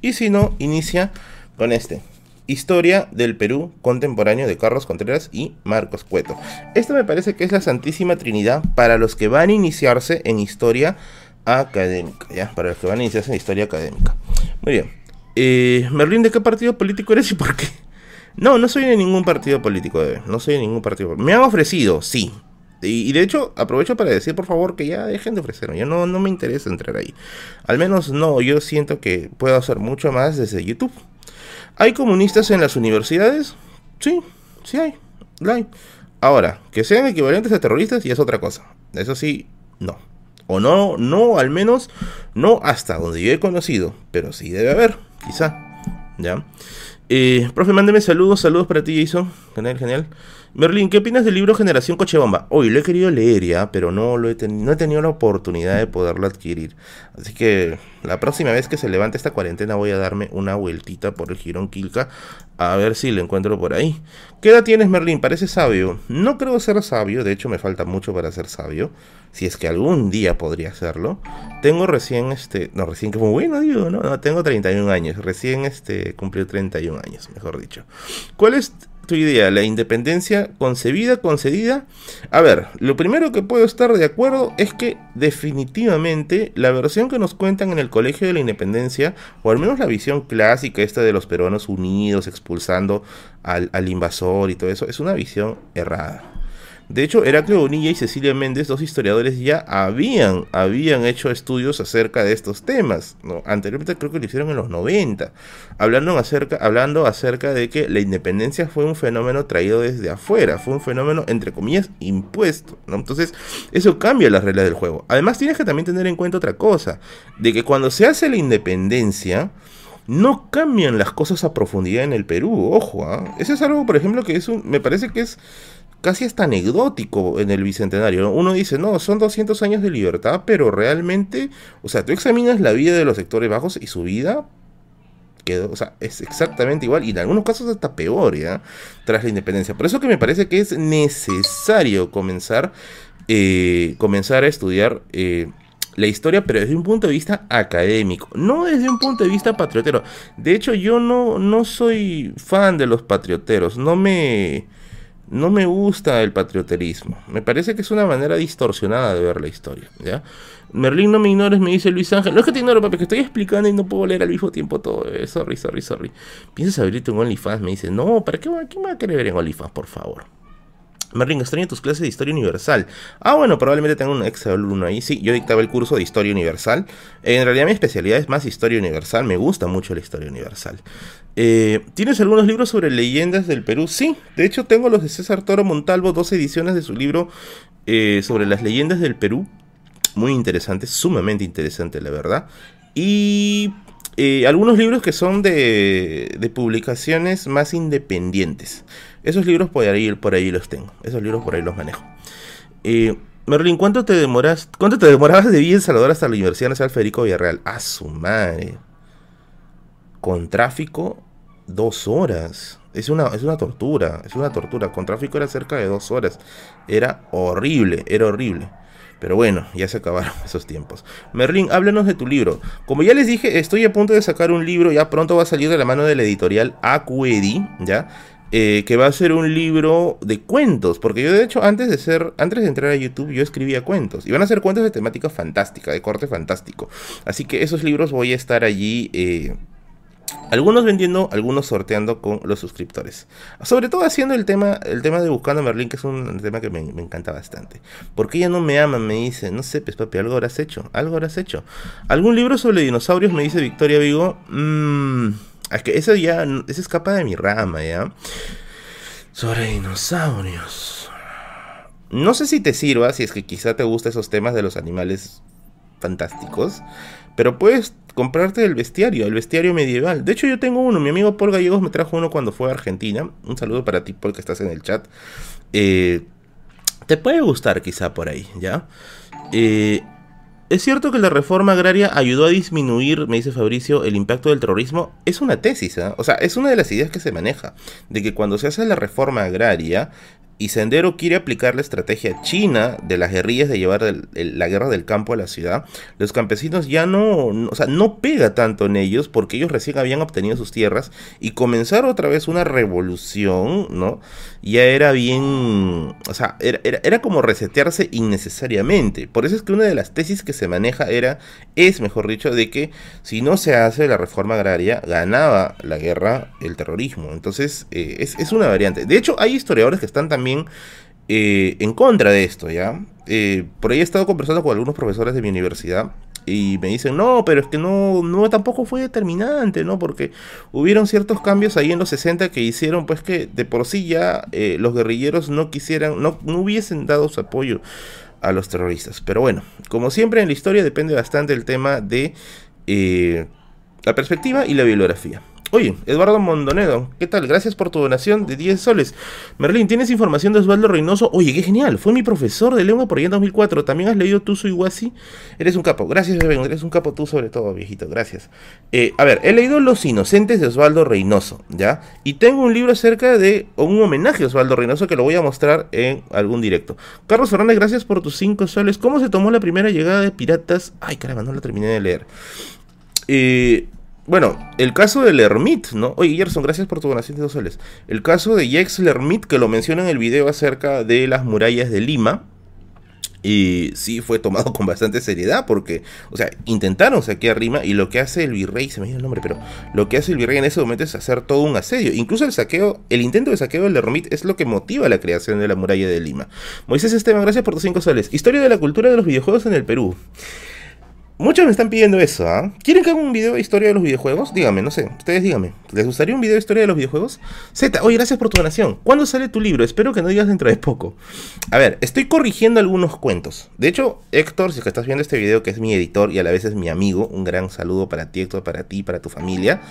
Y si no, inicia con este. Historia del Perú contemporáneo de Carlos Contreras y Marcos Cueto. Esto me parece que es la Santísima Trinidad para los que van a iniciarse en historia académica, ¿ya? Para los que van a iniciarse en historia académica. Muy bien. Eh, Merlín, ¿de qué partido político eres y por qué? No, no soy de ningún partido político, No soy de ningún partido Me han ofrecido, sí. Y, de hecho, aprovecho para decir, por favor, que ya dejen de ofrecerme. Ya no, no me interesa entrar ahí. Al menos no, yo siento que puedo hacer mucho más desde YouTube. ¿Hay comunistas en las universidades? Sí, sí hay. hay. Ahora, que sean equivalentes a terroristas y es otra cosa. Eso sí, no. O no, no, al menos no hasta donde yo he conocido. Pero sí debe haber, quizá. ¿Ya? Eh, profe, mándeme saludos, saludos para ti, Jason. Genial, genial. Merlin, ¿qué opinas del libro Generación Coche Bomba? Hoy lo he querido leer ya, pero no, lo he no he tenido la oportunidad de poderlo adquirir. Así que la próxima vez que se levante esta cuarentena voy a darme una vueltita por el Girón Quilca a ver si lo encuentro por ahí. ¿Qué edad tienes, Merlin? Parece sabio. No creo ser sabio, de hecho me falta mucho para ser sabio. Si es que algún día podría serlo. Tengo recién, este, no, recién que bueno, digo, no, no, tengo 31 años. Recién, este, cumplí 31 años, mejor dicho. ¿Cuál es tu idea, la independencia concebida, concedida. A ver, lo primero que puedo estar de acuerdo es que definitivamente la versión que nos cuentan en el Colegio de la Independencia, o al menos la visión clásica esta de los peruanos unidos expulsando al, al invasor y todo eso, es una visión errada. De hecho, Heraclio Bonilla y Cecilia Méndez, dos historiadores, ya habían, habían hecho estudios acerca de estos temas. ¿no? Anteriormente creo que lo hicieron en los 90, hablando acerca, hablando acerca de que la independencia fue un fenómeno traído desde afuera, fue un fenómeno, entre comillas, impuesto. ¿no? Entonces, eso cambia las reglas del juego. Además, tienes que también tener en cuenta otra cosa, de que cuando se hace la independencia, no cambian las cosas a profundidad en el Perú, ojo, ¿ah? eso es algo, por ejemplo, que es un, me parece que es casi hasta anecdótico en el Bicentenario. Uno dice, no, son 200 años de libertad, pero realmente, o sea, tú examinas la vida de los sectores bajos y su vida quedó, o sea, es exactamente igual y en algunos casos hasta peor, ¿ya? Tras la independencia. Por eso que me parece que es necesario comenzar, eh, comenzar a estudiar... Eh, la historia, pero desde un punto de vista académico, no desde un punto de vista patriotero. De hecho, yo no, no soy fan de los patrioteros, no me, no me gusta el patrioterismo. Me parece que es una manera distorsionada de ver la historia. ¿ya? Merlín, no me ignores, me dice Luis Ángel. No es que te ignoro, papi, que estoy explicando y no puedo leer al mismo tiempo todo. Eh, sorry, sorry, sorry. Piensas abrirte un OnlyFans. Me dice, no, ¿para qué, ¿quién va a querer ver en OnlyFans, por favor? Merlin, extraño tus clases de Historia Universal. Ah, bueno, probablemente tengo un ex alumno ahí. Sí, yo dictaba el curso de Historia Universal. En realidad mi especialidad es más Historia Universal. Me gusta mucho la Historia Universal. Eh, ¿Tienes algunos libros sobre leyendas del Perú? Sí, de hecho tengo los de César Toro Montalvo, dos ediciones de su libro eh, sobre las leyendas del Perú. Muy interesante, sumamente interesante, la verdad. Y eh, algunos libros que son de, de publicaciones más independientes. Esos libros por ahí, por ahí los tengo. Esos libros por ahí los manejo. Merlin, ¿cuánto te demoras, cuánto te demorabas de Villa Salvador hasta la Universidad Nacional Federico Villarreal? A su madre. Con tráfico, dos horas. Es una, es una tortura, es una tortura. Con tráfico era cerca de dos horas. Era horrible, era horrible. Pero bueno, ya se acabaron esos tiempos. Merlin, háblanos de tu libro. Como ya les dije, estoy a punto de sacar un libro, ya pronto va a salir de la mano de la editorial Acuedi, ¿ya? Eh, que va a ser un libro de cuentos, porque yo de hecho antes de ser, antes de entrar a YouTube yo escribía cuentos, y van a ser cuentos de temática fantástica, de corte fantástico, así que esos libros voy a estar allí, eh, algunos vendiendo, algunos sorteando con los suscriptores, sobre todo haciendo el tema, el tema de buscando a Merlin, que es un tema que me, encanta bastante, porque ella no me ama, me dice, no sé, pues papi, algo habrás hecho, algo habrás hecho, algún libro sobre dinosaurios, me dice Victoria Vigo, mmm es que eso ya, eso escapa de mi rama, ¿ya? Sobre dinosaurios. No sé si te sirva, si es que quizá te gustan esos temas de los animales fantásticos, pero puedes comprarte el bestiario, el bestiario medieval. De hecho, yo tengo uno, mi amigo Paul Gallegos me trajo uno cuando fue a Argentina. Un saludo para ti, Paul, que estás en el chat. Eh, te puede gustar quizá por ahí, ¿ya? Eh, ¿Es cierto que la reforma agraria ayudó a disminuir, me dice Fabricio, el impacto del terrorismo? Es una tesis, ¿eh? o sea, es una de las ideas que se maneja, de que cuando se hace la reforma agraria, y Sendero quiere aplicar la estrategia china de las guerrillas de llevar la guerra del campo a la ciudad, los campesinos ya no, o sea, no pega tanto en ellos porque ellos recién habían obtenido sus tierras y comenzar otra vez una revolución, ¿no? Ya era bien, o sea, era, era como resetearse innecesariamente. Por eso es que una de las tesis que se maneja era, es mejor dicho, de que si no se hace la reforma agraria, ganaba la guerra el terrorismo. Entonces, eh, es, es una variante. De hecho, hay historiadores que están también eh, en contra de esto, ¿ya? Eh, por ahí he estado conversando con algunos profesores de mi universidad y me dicen, no, pero es que no, no tampoco fue determinante, ¿no? Porque hubieron ciertos cambios ahí en los 60 que hicieron, pues que de por sí ya eh, los guerrilleros no quisieran, no, no hubiesen dado su apoyo a los terroristas. Pero bueno, como siempre en la historia depende bastante el tema de eh, la perspectiva y la bibliografía. Oye, Eduardo Mondonedo, ¿qué tal? Gracias por tu donación de 10 soles. Merlín, ¿tienes información de Osvaldo Reynoso? Oye, qué genial. Fue mi profesor de lengua por allá en 2004. ¿También has leído Tuzo Iguasi? Eres un capo. Gracias, Beben. Eres un capo tú sobre todo, viejito. Gracias. Eh, a ver, he leído Los Inocentes de Osvaldo Reynoso, ¿ya? Y tengo un libro acerca de, un homenaje a Osvaldo Reynoso que lo voy a mostrar en algún directo. Carlos Fernández, gracias por tus 5 soles. ¿Cómo se tomó la primera llegada de piratas? Ay, caramba, no la terminé de leer. Eh, bueno, el caso del Lermit, ¿no? Oye, Gerson, gracias por tu donación de dos soles. El caso de Jex Lermit, que lo menciona en el video acerca de las murallas de Lima. Y sí fue tomado con bastante seriedad porque, o sea, intentaron saquear Lima y lo que hace el virrey, se me dio el nombre, pero lo que hace el virrey en ese momento es hacer todo un asedio. Incluso el saqueo, el intento de saqueo del Lermit es lo que motiva la creación de la muralla de Lima. Moisés Esteban, gracias por tus cinco soles. Historia de la cultura de los videojuegos en el Perú. Muchos me están pidiendo eso, ¿ah? ¿Quieren que haga un video de historia de los videojuegos? Díganme, no sé, ustedes díganme. ¿Les gustaría un video de historia de los videojuegos? Z, oye, gracias por tu donación. ¿Cuándo sale tu libro? Espero que no digas dentro de poco. A ver, estoy corrigiendo algunos cuentos. De hecho, Héctor, si es que estás viendo este video, que es mi editor y a la vez es mi amigo, un gran saludo para ti, Héctor, para ti, para tu familia.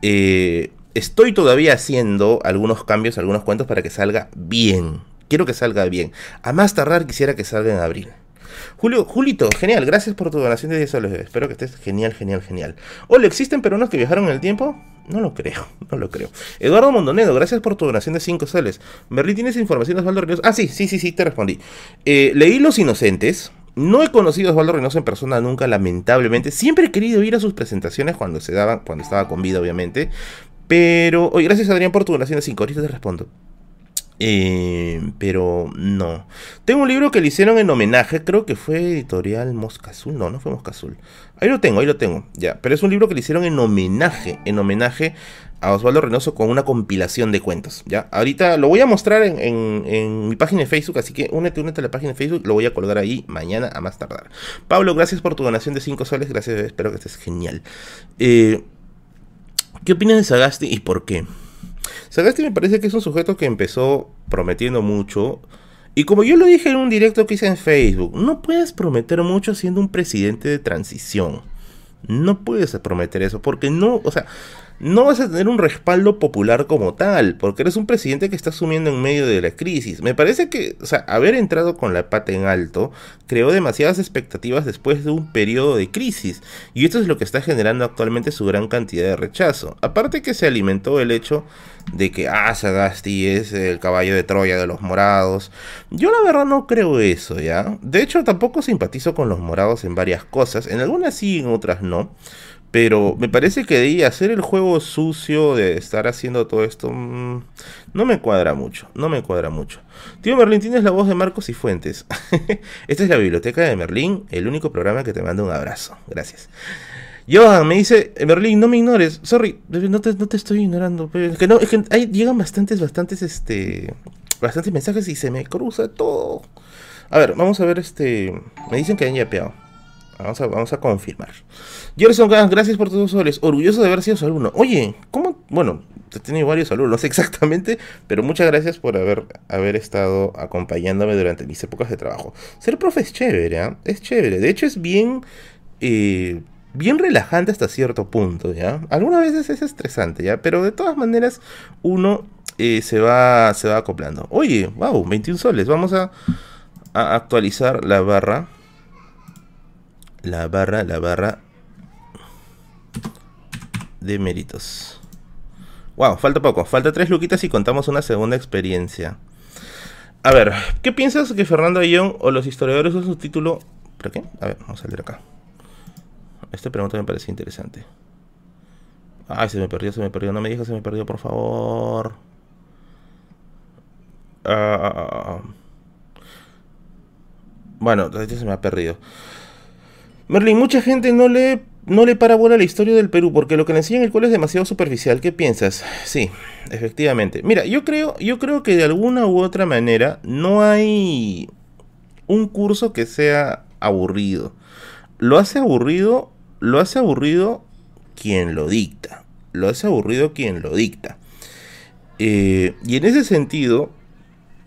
Eh, estoy todavía haciendo algunos cambios, algunos cuentos para que salga bien. Quiero que salga bien. A más tardar quisiera que salga en abril. Julio, Julito, genial, gracias por tu donación de 10 soles. Espero que estés genial, genial, genial. Hola, ¿existen peruanos que viajaron en el tiempo? No lo creo, no lo creo. Eduardo Mondonedo, gracias por tu donación de 5 soles. Merlí, ¿tienes información de Osvaldo Reynoso? Ah, sí, sí, sí, sí, te respondí. Eh, leí Los Inocentes. No he conocido a Osvaldo Reynoso en persona nunca, lamentablemente. Siempre he querido ir a sus presentaciones cuando se daban, cuando estaba con vida, obviamente. Pero, oye, gracias Adrián por tu donación de 5. Ahorita te respondo. Eh, pero no. Tengo un libro que le hicieron en homenaje, creo que fue editorial Mosca Azul. No, no fue Mosca Azul. Ahí lo tengo, ahí lo tengo. Ya, pero es un libro que le hicieron en homenaje, en homenaje a Osvaldo Reynoso con una compilación de cuentos. Ya, ahorita lo voy a mostrar en, mi página de Facebook, así que únete, únete a la página de Facebook, lo voy a colgar ahí mañana a más tardar. Pablo, gracias por tu donación de 5 soles, gracias, espero que estés genial. Eh, ¿Qué opinas de Sagasti y por qué? Sagasti me parece que es un sujeto que empezó prometiendo mucho. Y como yo lo dije en un directo que hice en Facebook, no puedes prometer mucho siendo un presidente de transición. No puedes prometer eso, porque no, o sea, no vas a tener un respaldo popular como tal, porque eres un presidente que está sumiendo en medio de la crisis. Me parece que, o sea, haber entrado con la pata en alto creó demasiadas expectativas después de un periodo de crisis, y esto es lo que está generando actualmente su gran cantidad de rechazo. Aparte que se alimentó el hecho de que, ah, Sagasti es el caballo de Troya de los morados. Yo la verdad no creo eso, ¿ya? De hecho, tampoco simpatizo con los morados en varias cosas, en algunas sí, en otras no. Pero me parece que de ahí hacer el juego sucio, de estar haciendo todo esto, mm, no me cuadra mucho, no me cuadra mucho. Tío Merlín, tienes la voz de Marcos y Fuentes. Esta es la biblioteca de Merlín, el único programa que te manda un abrazo. Gracias. Johan me dice, Merlín, no me ignores. Sorry, no te, no te estoy ignorando. es que no, es que hay, llegan bastantes, bastantes, este, bastantes mensajes y se me cruza todo. A ver, vamos a ver este. Me dicen que han yapeado. Vamos a, vamos a confirmar. Gerson gracias por tus soles. Orgulloso de haber sido su. Oye, ¿cómo? Bueno, he tenido varios alumnos, no sé exactamente, pero muchas gracias por haber, haber estado acompañándome durante mis épocas de trabajo. Ser profe es chévere, ¿eh? Es chévere. De hecho, es bien. Eh, bien relajante hasta cierto punto, ¿ya? Algunas veces es estresante, ¿ya? Pero de todas maneras, uno eh, se, va, se va acoplando. Oye, wow, 21 soles. Vamos a actualizar la barra. La barra, la barra de méritos. Wow, falta poco. Falta tres luquitas y contamos una segunda experiencia. A ver, ¿qué piensas que Fernando Ayón o los historiadores usan su título? ¿Para qué? A ver, vamos a leer acá. Esta pregunta me parece interesante. Ay, se me perdió, se me perdió. No me digas se me perdió, por favor. Uh, bueno, se me ha perdido. Merlin, mucha gente no lee no le para bola la historia del Perú, porque lo que le enseñan en el cole es demasiado superficial. ¿Qué piensas? Sí, efectivamente. Mira, yo creo, yo creo que de alguna u otra manera no hay un curso que sea aburrido. Lo hace aburrido, lo hace aburrido quien lo dicta. Lo hace aburrido quien lo dicta. Eh, y en ese sentido,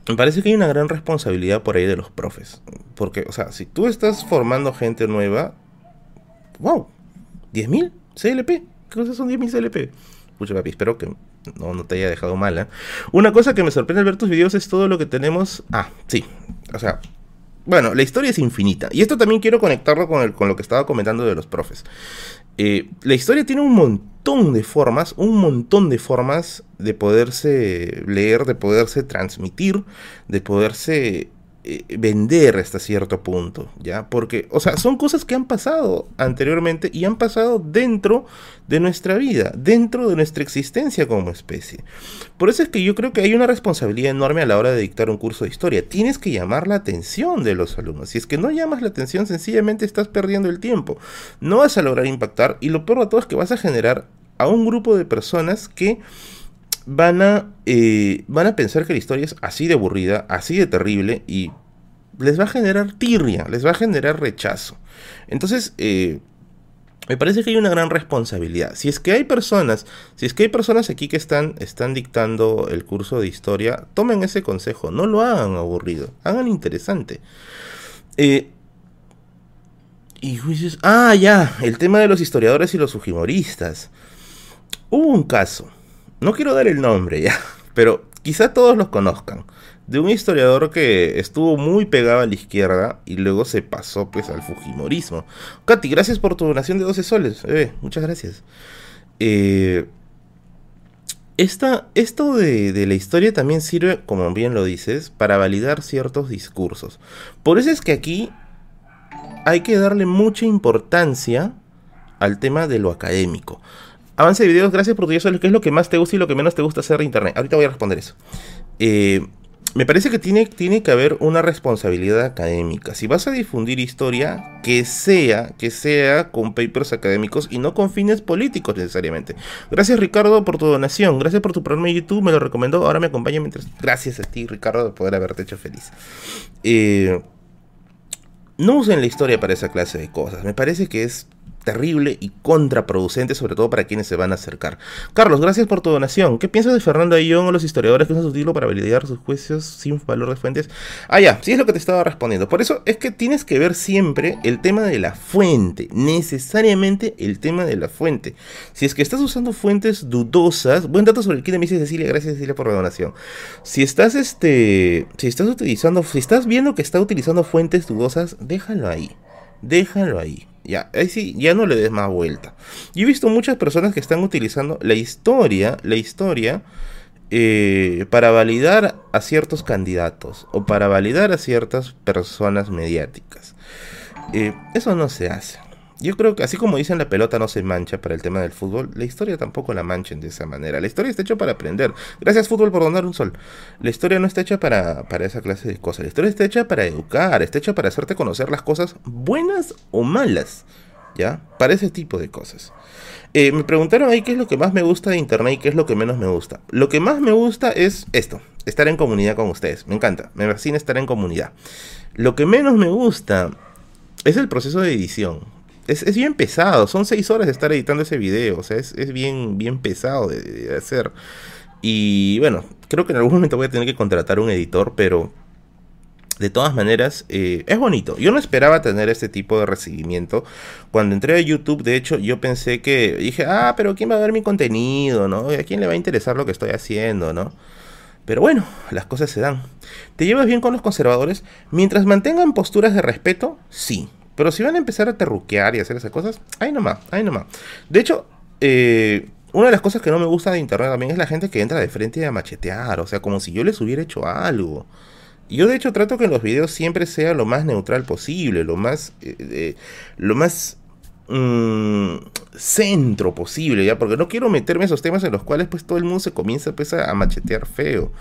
me parece que hay una gran responsabilidad por ahí de los profes. Porque, o sea, si tú estás formando gente nueva, wow, 10.000 CLP. ¿Qué cosas son 10.000 CLP? Pucha, papi, espero que no, no te haya dejado mala. Una cosa que me sorprende al ver tus videos es todo lo que tenemos. Ah, sí. O sea, bueno, la historia es infinita. Y esto también quiero conectarlo con, el, con lo que estaba comentando de los profes. Eh, la historia tiene un montón de formas, un montón de formas de poderse leer, de poderse transmitir, de poderse eh, vender hasta cierto punto, ¿ya? Porque, o sea, son cosas que han pasado anteriormente y han pasado dentro de nuestra vida, dentro de nuestra existencia como especie. Por eso es que yo creo que hay una responsabilidad enorme a la hora de dictar un curso de historia. Tienes que llamar la atención de los alumnos. Si es que no llamas la atención, sencillamente estás perdiendo el tiempo. No vas a lograr impactar y lo peor de todo es que vas a generar a un grupo de personas que van a, eh, van a pensar que la historia es así de aburrida, así de terrible y les va a generar tirria, les va a generar rechazo. Entonces, eh, me parece que hay una gran responsabilidad. Si es que hay personas, si es que hay personas aquí que están, están dictando el curso de historia, tomen ese consejo, no lo hagan aburrido, hagan interesante. Eh, y juicios. Ah, ya, el tema de los historiadores y los fujimoristas. Hubo un caso no quiero dar el nombre ya, pero quizá todos los conozcan, de un historiador que estuvo muy pegado a la izquierda y luego se pasó pues al Fujimorismo. Katy, gracias por tu donación de 12 soles, muchas gracias. Eh, esto de, de, la historia también sirve, como bien lo dices, para validar ciertos discursos. Por eso es que aquí hay que darle mucha importancia al tema de lo académico. Avance de videos, gracias por tu ¿Qué es lo que más te gusta y lo que menos te gusta hacer de internet? Ahorita voy a responder eso. Eh, me parece que tiene, tiene que haber una responsabilidad académica. Si vas a difundir historia, que sea, que sea con papers académicos y no con fines políticos necesariamente. Gracias Ricardo por tu donación, gracias por tu programa de YouTube, me lo recomendó, ahora me acompaña mientras... Gracias a ti Ricardo de poder haberte hecho feliz. Eh, no usen la historia para esa clase de cosas, me parece que es terrible y contraproducente, sobre todo para quienes se van a acercar. Carlos, gracias por tu donación. ¿Qué piensas de Fernando Ayón o los historiadores que usan su título para validar sus juicios sin valor de fuentes? Ah, ya, sí es lo que te estaba respondiendo. Por eso es que tienes que ver siempre el tema de la fuente, necesariamente el tema de la fuente. Si es que estás usando fuentes dudosas, buen dato sobre el dice Cecilia, gracias Cecilia por la donación. Si estás este, si estás utilizando, si estás viendo que está utilizando fuentes dudosas, déjalo ahí. Déjalo ahí. Ya, ahí sí, ya no le des más vuelta. Yo he visto muchas personas que están utilizando la historia, la historia, eh, para validar a ciertos candidatos o para validar a ciertas personas mediáticas. Eh, eso no se hace. Yo creo que así como dicen la pelota no se mancha para el tema del fútbol, la historia tampoco la manchen de esa manera. La historia está hecha para aprender. Gracias fútbol por donar un sol. La historia no está hecha para, para esa clase de cosas. La historia está hecha para educar, está hecha para hacerte conocer las cosas buenas o malas. ¿Ya? Para ese tipo de cosas. Eh, me preguntaron ahí qué es lo que más me gusta de internet y qué es lo que menos me gusta. Lo que más me gusta es esto, estar en comunidad con ustedes. Me encanta, me fascina estar en comunidad. Lo que menos me gusta es el proceso de edición es, bien pesado, son seis horas de estar editando ese video, o sea, es, bien, bien pesado de, hacer. Y bueno, creo que en algún momento voy a tener que contratar un editor, pero de todas maneras, eh, es bonito. Yo no esperaba tener este tipo de recibimiento. Cuando entré a YouTube, de hecho, yo pensé que dije, ah, pero ¿quién va a ver mi contenido? ¿No? ¿A quién le va a interesar lo que estoy haciendo? ¿No? Pero bueno, las cosas se dan. ¿Te llevas bien con los conservadores? Mientras mantengan posturas de respeto, sí. Pero si van a empezar a terruquear y hacer esas cosas, ahí nomás, ahí nomás. De hecho, eh, una de las cosas que no me gusta de internet también es la gente que entra de frente a machetear, o sea, como si yo les hubiera hecho algo. Yo de hecho trato que en los videos siempre sea lo más neutral posible, lo más, eh, lo más mm, centro posible, ya, porque no quiero meterme en esos temas en los cuales pues todo el mundo se comienza pues, a machetear feo.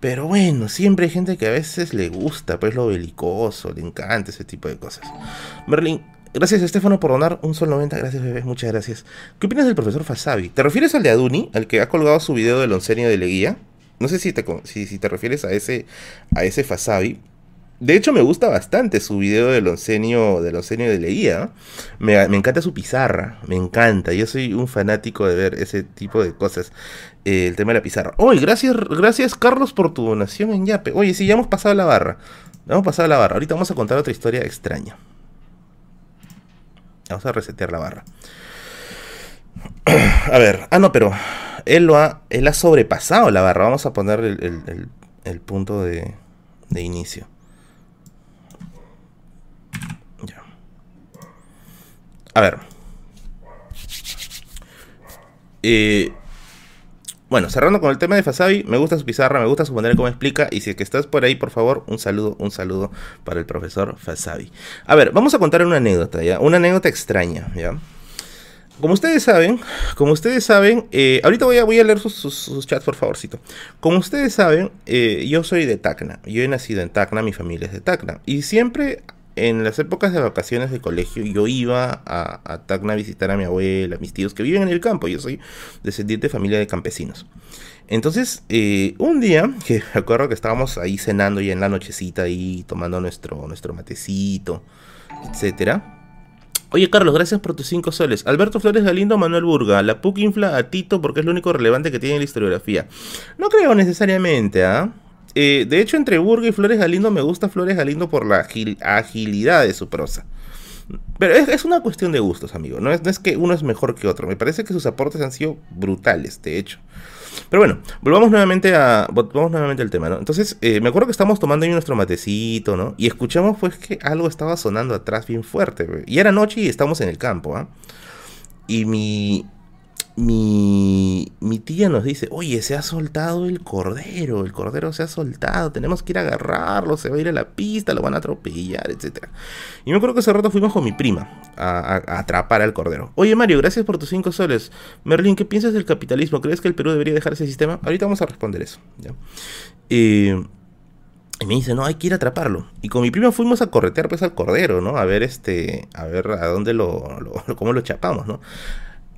Pero bueno, siempre hay gente que a veces le gusta, pues lo belicoso, le encanta ese tipo de cosas. Merlin, Gracias, Estefano, por donar un sol 90. Gracias, bebé. Muchas gracias. ¿Qué opinas del profesor Fasabi? ¿Te refieres al de Aduni, al que ha colgado su video del oncenio de Leguía? No sé si te, si, si te refieres a ese, a ese Fasabi. De hecho, me gusta bastante su video del oncenio, del oncenio de Leguía. Me, me, encanta su pizarra, me encanta. Yo soy un fanático de ver ese tipo de cosas. Eh, el tema de la pizarra. Oye, gracias, gracias Carlos por tu donación en Yape. Oye, sí, ya hemos pasado la barra. Ya hemos pasado la barra. Ahorita vamos a contar otra historia extraña. Vamos a resetear la barra. A ver, ah, no, pero él lo ha, él ha sobrepasado la barra. Vamos a poner el, el, el punto de, de inicio. A ver. Eh, bueno, cerrando con el tema de Fasabi, me gusta su pizarra, me gusta su manera como explica. Y si es que estás por ahí, por favor, un saludo, un saludo para el profesor Fasabi. A ver, vamos a contar una anécdota, ¿ya? Una anécdota extraña, ¿ya? Como ustedes saben, como ustedes saben, eh, ahorita voy a, voy a leer sus, chats, por favorcito. Como ustedes saben, eh, yo soy de Tacna. Yo he nacido en Tacna, mi familia es de Tacna. Y siempre en las épocas de vacaciones de colegio yo iba a, Tacna a visitar a mi abuela, a mis tíos que viven en el campo. Yo soy descendiente de familia de campesinos. Entonces, eh, un día, que me acuerdo que estábamos ahí cenando ya en la nochecita, ahí tomando nuestro, nuestro matecito, etcétera. Oye, Carlos, gracias por tus cinco soles. Alberto Flores Galindo, Manuel Burga. La PUC infla a Tito porque es lo único relevante que tiene la historiografía. No creo necesariamente, ¿ah? De hecho, entre Burga y Flores Galindo me gusta Flores Galindo por la agilidad de su prosa. Pero es, una cuestión de gustos, amigo. No es, no es, que uno es mejor que otro. Me parece que sus aportes han sido brutales, de hecho. Pero bueno, volvamos nuevamente a volvamos nuevamente al tema, ¿no? Entonces, eh, me acuerdo que estábamos tomando ahí nuestro matecito, ¿no? Y escuchamos pues que algo estaba sonando atrás bien fuerte. Y era noche y estamos en el campo, ¿ah? Y mi mi, mi tía nos dice, oye, se ha soltado el cordero, el cordero se ha soltado, tenemos que ir a agarrarlo, se va a ir a la pista, lo van a atropellar, etc. Y me acuerdo que ese rato fuimos con mi prima a, atrapar al cordero. Oye Mario, gracias por tus cinco soles. Merlin, ¿qué piensas del capitalismo? ¿Crees que el Perú debería dejar ese sistema? Ahorita vamos a responder eso. Eh, y me dice, no, hay que ir a atraparlo. Y con mi prima fuimos a corretear pues al cordero, ¿no? A ver este, a ver a dónde lo, lo cómo lo chapamos, ¿no?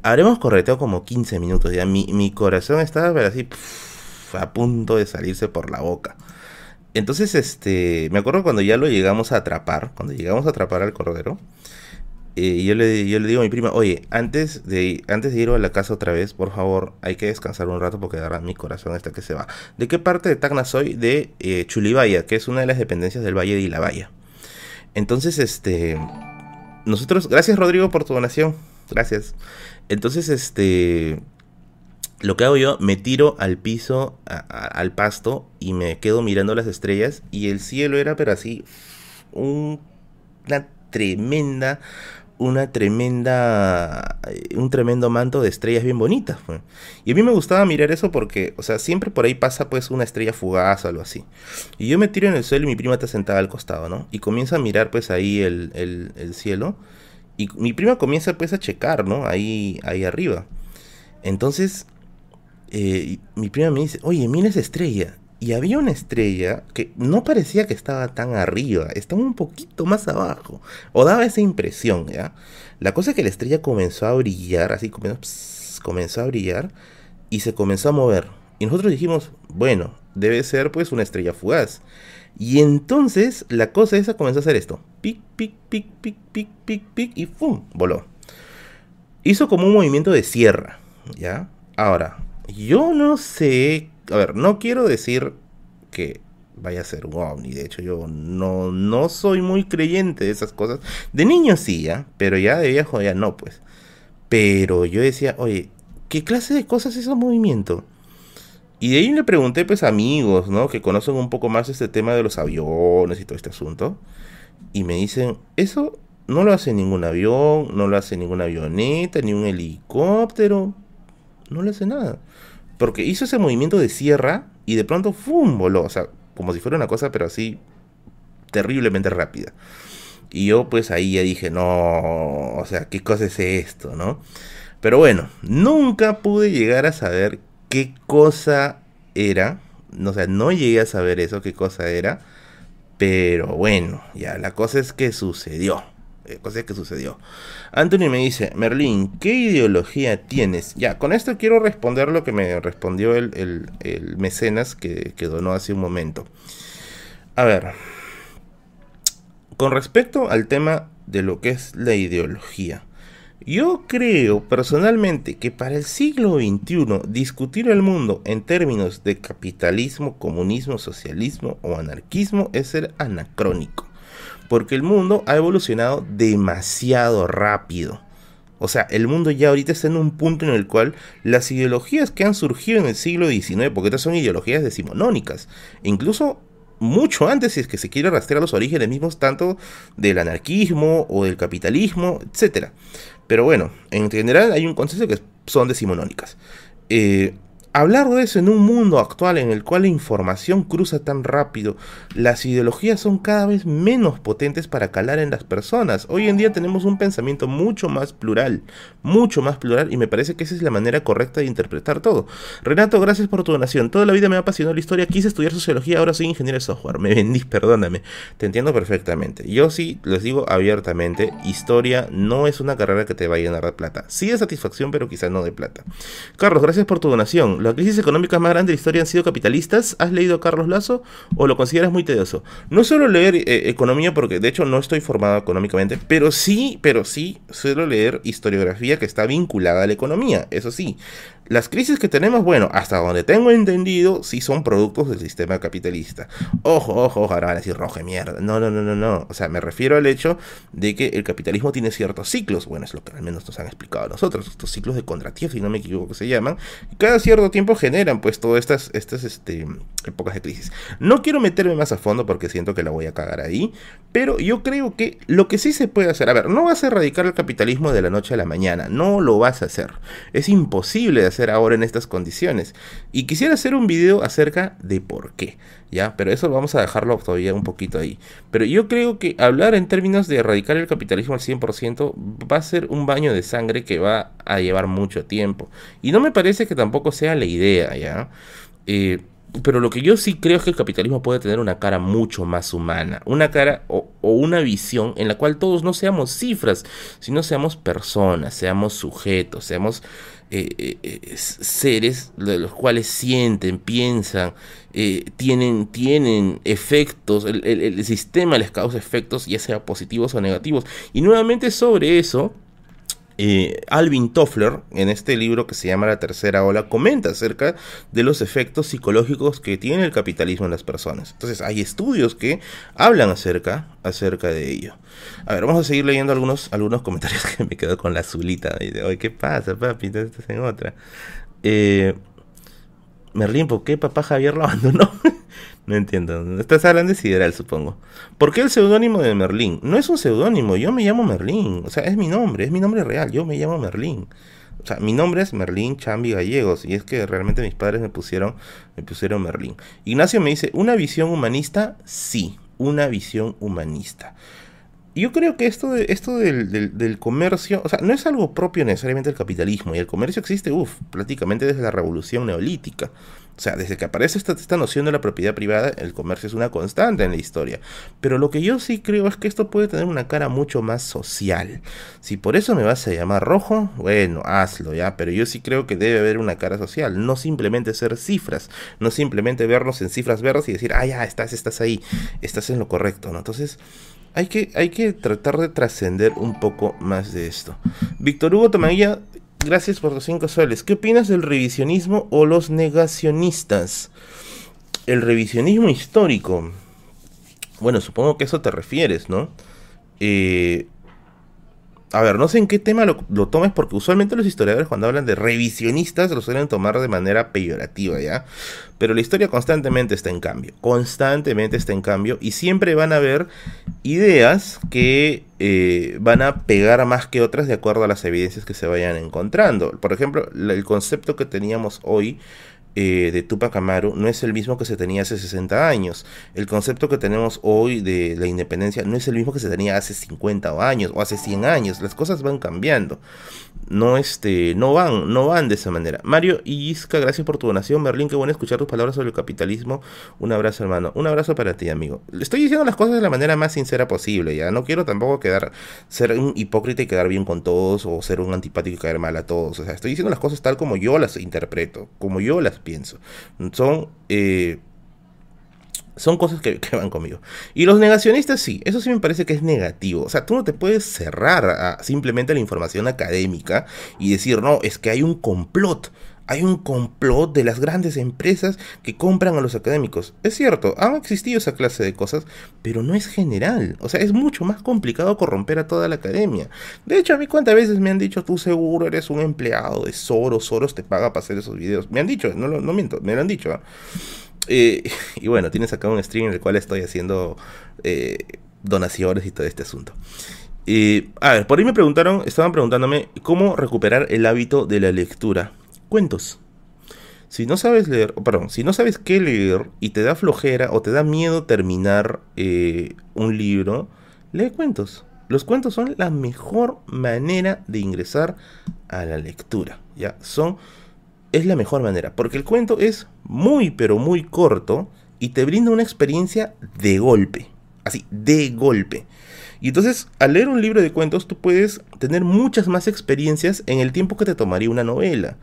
Habremos correteado como 15 minutos. Ya mi, mi corazón estaba así a punto de salirse por la boca. Entonces, este, me acuerdo cuando ya lo llegamos a atrapar, cuando llegamos a atrapar al cordero, eh, yo, le, yo le digo a mi prima, oye, antes de, antes de ir a la casa otra vez, por favor, hay que descansar un rato porque ahora mi corazón está que se va. ¿De qué parte de Tacna soy? De eh, Chulibaya, que es una de las dependencias del Valle de Ilabaya. Entonces, este, nosotros, gracias Rodrigo por tu donación, gracias. Entonces, este, lo que hago yo, me tiro al piso, al pasto, y me quedo mirando las estrellas, y el cielo era, pero así, una tremenda, una tremenda, eh, un tremendo manto de estrellas bien bonitas. Y a mí me gustaba mirar eso porque, o sea, siempre por ahí pasa pues una estrella fugaz o algo así. Y yo me tiro en el suelo y mi prima está sentada al costado, ¿no? Y comienza a mirar pues ahí el, el, el cielo. Y mi prima comienza pues a checar, ¿no? Ahí, ahí arriba. Entonces, eh, mi prima me dice, oye, mira esa estrella. Y había una estrella que no parecía que estaba tan arriba, estaba un poquito más abajo. O daba esa impresión, ¿ya? La cosa es que la estrella comenzó a brillar, así comenzó, comenzó a brillar y se comenzó a mover. Y nosotros dijimos, bueno, debe ser pues una estrella fugaz. Y entonces la cosa esa comenzó a hacer esto. Pic, pic, pic, pic, pic, pic, pic, y ¡fum! Voló. Hizo como un movimiento de sierra, ¿ya? Ahora, yo no sé... A ver, no quiero decir que vaya a ser un ovni. De hecho, yo no, no soy muy creyente de esas cosas. De niño sí, ¿ya? Pero ya de viejo ya no, pues. Pero yo decía, oye, ¿qué clase de cosas es ese movimiento? Y de ahí le pregunté pues amigos, ¿no? Que conocen un poco más este tema de los aviones y todo este asunto. Y me dicen, eso no lo hace ningún avión, no lo hace ninguna avioneta, ni un helicóptero. No le hace nada. Porque hizo ese movimiento de sierra y de pronto ¡fum! voló. O sea, como si fuera una cosa, pero así terriblemente rápida. Y yo pues ahí ya dije, no, o sea, ¿qué cosa es esto, no? Pero bueno, nunca pude llegar a saber qué cosa era. O sea, no llegué a saber eso, qué cosa era. Pero bueno, ya la cosa es que sucedió. eh, cosa que sucedió. Anthony me dice, Merlín, ¿qué ideología tienes? Ya, con esto quiero responder lo que me respondió el, mecenas que donó hace un momento. A ver, con respecto al tema de lo que es la ideología, yo creo personalmente que para el siglo XXI discutir el mundo en términos de capitalismo, comunismo, socialismo o anarquismo es ser anacrónico. Porque el mundo ha evolucionado demasiado rápido. O sea, el mundo ya ahorita está en un punto en el cual las ideologías que han surgido en el siglo XIX, porque estas son ideologías decimonónicas, incluso mucho antes si es que se quiere rastrear los orígenes mismos tanto del anarquismo o del capitalismo, etc. Pero bueno, en general hay un consenso que son decimonónicas. Eh, Hablar de eso en un mundo actual en el cual la información cruza tan rápido, las ideologías son cada vez menos potentes para calar en las personas. Hoy en día tenemos un pensamiento mucho más plural, mucho más plural y me parece que esa es la manera correcta de interpretar todo. Renato, gracias por tu donación. Toda la vida me ha apasionado la historia, quise estudiar sociología, ahora soy ingeniero de software. Me vendí, perdóname. Te entiendo perfectamente. Yo sí les digo abiertamente, historia no es una carrera que te va a llenar de plata. Sí de satisfacción, pero quizás no de plata. Carlos, gracias por tu donación las crisis económicas más grandes de la historia han sido capitalistas. ¿Has leído a Carlos Lazo o lo consideras muy tedioso? No suelo leer eh, economía porque de hecho no estoy formado económicamente, pero sí, pero sí suelo leer historiografía que está vinculada a la economía, eso sí. Las crisis que tenemos, bueno, hasta donde tengo entendido, sí son productos del sistema capitalista. Ojo, ojo, ojo, ahora van a decir roja mierda. No, no, no, no, no. O sea, me refiero al hecho de que el capitalismo tiene ciertos ciclos. Bueno, es lo que al menos nos han explicado a nosotros. Estos ciclos de contratiempo, si no me equivoco, que se llaman. Cada cierto tiempo generan, pues, todas estas, estas este, épocas de crisis. No quiero meterme más a fondo porque siento que la voy a cagar ahí. Pero yo creo que lo que sí se puede hacer, a ver, no vas a erradicar el capitalismo de la noche a la mañana. No lo vas a hacer. Es imposible de hacer ahora en estas condiciones. Y quisiera hacer un video acerca de por qué, ¿ya? Pero eso vamos a dejarlo todavía un poquito ahí. Pero yo creo que hablar en términos de erradicar el capitalismo al 100% va a ser un baño de sangre que va a llevar mucho tiempo. Y no me parece que tampoco sea la idea, ¿ya? Eh, pero lo que yo sí creo es que el capitalismo puede tener una cara mucho más humana, una cara o, una visión en la cual todos no seamos cifras, sino seamos personas, seamos sujetos, seamos eh, eh, eh, seres de los cuales sienten, piensan, tienen, tienen efectos, el, el sistema les causa efectos, ya sea positivos o negativos. Y nuevamente sobre eso, eh, Alvin Toffler, en este libro que se llama La Tercera Ola, comenta acerca de los efectos psicológicos que tiene el capitalismo en las personas. Entonces, hay estudios que hablan acerca, acerca de ello. A ver, vamos a seguir leyendo algunos, algunos comentarios que me quedo con la azulita. Oye, ¿qué pasa, papi? Estás en otra. Eh, Merlín, ¿por qué papá Javier lo abandonó? No entiendo. Estás hablando de Sideral, supongo. ¿Por qué el seudónimo de Merlín? No es un seudónimo, yo me llamo Merlín. O sea, es mi nombre, es mi nombre real. Yo me llamo Merlín. O sea, mi nombre es Merlín Chambi Gallegos. Y es que realmente mis padres me pusieron, me pusieron Merlín. Ignacio me dice, ¿una visión humanista? Sí, una visión humanista. Yo creo que esto, de, esto del, del, comercio, o sea, no es algo propio necesariamente del capitalismo. Y el comercio existe, uff, prácticamente desde la revolución neolítica. O sea, desde que aparece esta, noción de la propiedad privada, el comercio es una constante en la historia. Pero lo que yo sí creo es que esto puede tener una cara mucho más social. Si por eso me vas a llamar rojo, bueno, hazlo ya. Pero yo sí creo que debe haber una cara social. No simplemente ser cifras. No simplemente vernos en cifras verdes y decir, ah, ya, estás, estás ahí. Estás en lo correcto, ¿no? Entonces, hay que, hay que tratar de trascender un poco más de esto. Víctor Hugo Tomaguilla Gracias por los 5 soles. ¿Qué opinas del revisionismo o los negacionistas? El revisionismo histórico. Bueno, supongo que eso te refieres, ¿no? Eh, a ver, no sé en qué tema lo, tomes, porque usualmente los historiadores cuando hablan de revisionistas lo suelen tomar de manera peyorativa, ¿ya? Pero la historia constantemente está en cambio, constantemente está en cambio, y siempre van a haber ideas que eh, van a pegar más que otras de acuerdo a las evidencias que se vayan encontrando. Por ejemplo, el concepto que teníamos hoy eh, de Tupac Amaru no es el mismo que se tenía hace 60 años. El concepto que tenemos hoy de la independencia no es el mismo que se tenía hace 50 años o hace 100 años. Las cosas van cambiando. No, este, no van, no van de esa manera. Mario Isca, gracias por tu donación. Merlín, qué bueno escuchar tus palabras sobre el capitalismo. Un abrazo, hermano. Un abrazo para ti, amigo. Le estoy diciendo las cosas de la manera más sincera posible, ya. No quiero tampoco quedar, ser un hipócrita y quedar bien con todos, o ser un antipático y caer mal a todos. O sea, estoy diciendo las cosas tal como yo las interpreto, como yo las pienso. Son, eh, son cosas que, van conmigo. Y los negacionistas sí, eso sí me parece que es negativo. O sea, tú no te puedes cerrar a simplemente la información académica y decir, no, es que hay un complot hay un complot de las grandes empresas que compran a los académicos. Es cierto, han existido esa clase de cosas, pero no es general. O sea, es mucho más complicado corromper a toda la academia. De hecho, a mí cuántas veces me han dicho, tú seguro eres un empleado de Soros, Soros te paga para hacer esos videos. Me han dicho, no, miento, me lo han dicho. ¿ah? Eh, y bueno, tienes acá un stream en el cual estoy haciendo eh, donaciones y todo este asunto. Eh, a ver, por ahí me preguntaron, estaban preguntándome cómo recuperar el hábito de la lectura cuentos. Si no sabes leer, perdón, si no sabes qué leer y te da flojera o te da miedo terminar eh, un libro, lee cuentos. Los cuentos son la mejor manera de ingresar a la lectura. Ya son es la mejor manera, porque el cuento es muy pero muy corto y te brinda una experiencia de golpe, así, de golpe. Y entonces, al leer un libro de cuentos, tú puedes tener muchas más experiencias en el tiempo que te tomaría una novela.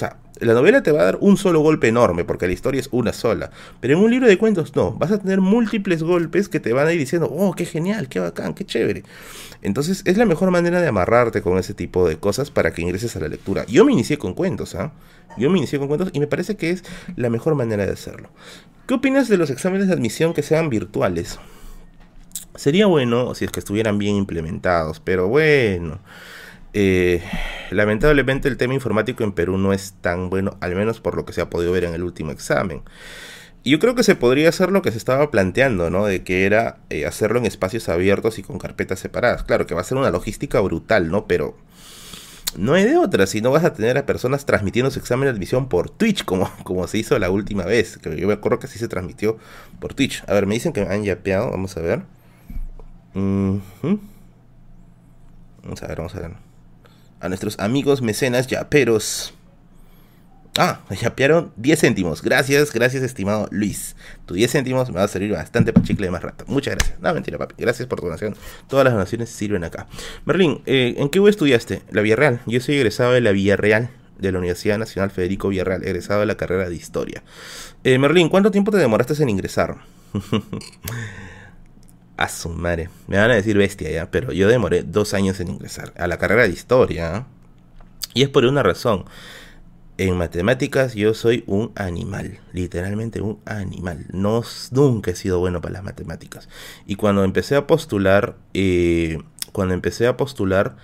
Sea, la novela te va a dar un solo golpe enorme, porque la historia es una sola. Pero en un libro de cuentos no, vas a tener múltiples golpes que te van a ir diciendo, oh, qué genial, qué bacán, qué chévere. Entonces es la mejor manera de amarrarte con ese tipo de cosas para que ingreses a la lectura. Yo me inicié con cuentos, ¿ah? Yo me inicié con cuentos y me parece que es la mejor manera de hacerlo. ¿Qué opinas de los exámenes de admisión que sean virtuales? Sería bueno si es que estuvieran bien implementados, pero bueno. Eh, lamentablemente el tema informático en Perú no es tan bueno, al menos por lo que se ha podido ver en el último examen. Y yo creo que se podría hacer lo que se estaba planteando, ¿no? De que era eh, hacerlo en espacios abiertos y con carpetas separadas. Claro que va a ser una logística brutal, ¿no? Pero no hay de otra, si no vas a tener a personas transmitiendo su examen de admisión por Twitch, como, como se hizo la última vez. Que yo me acuerdo que así se transmitió por Twitch. A ver, me dicen que me han yapeado, vamos a ver. Vamos a ver, vamos a ver a nuestros amigos mecenas yaperos. Ah, yapearon 10 céntimos. Gracias, gracias, estimado Luis. Tu 10 céntimos me va a servir bastante para chicle de más rato. Muchas gracias. No, mentira, papi. Gracias por tu donación. Todas las donaciones sirven acá. Merlín, eh, ¿en qué U estudiaste? La Villarreal. Yo soy egresado de la Villarreal, de la Universidad Nacional Federico Villarreal, egresado de la carrera de Historia. Eh, Merlín, ¿cuánto tiempo te demoraste en ingresar? A su madre. Me van a decir bestia ya, pero yo demoré dos años en ingresar a la carrera de historia. Y es por una razón. En matemáticas yo soy un animal, literalmente un animal. No, nunca he sido bueno para las matemáticas. Y cuando empecé a postular, eh, cuando empecé a postular,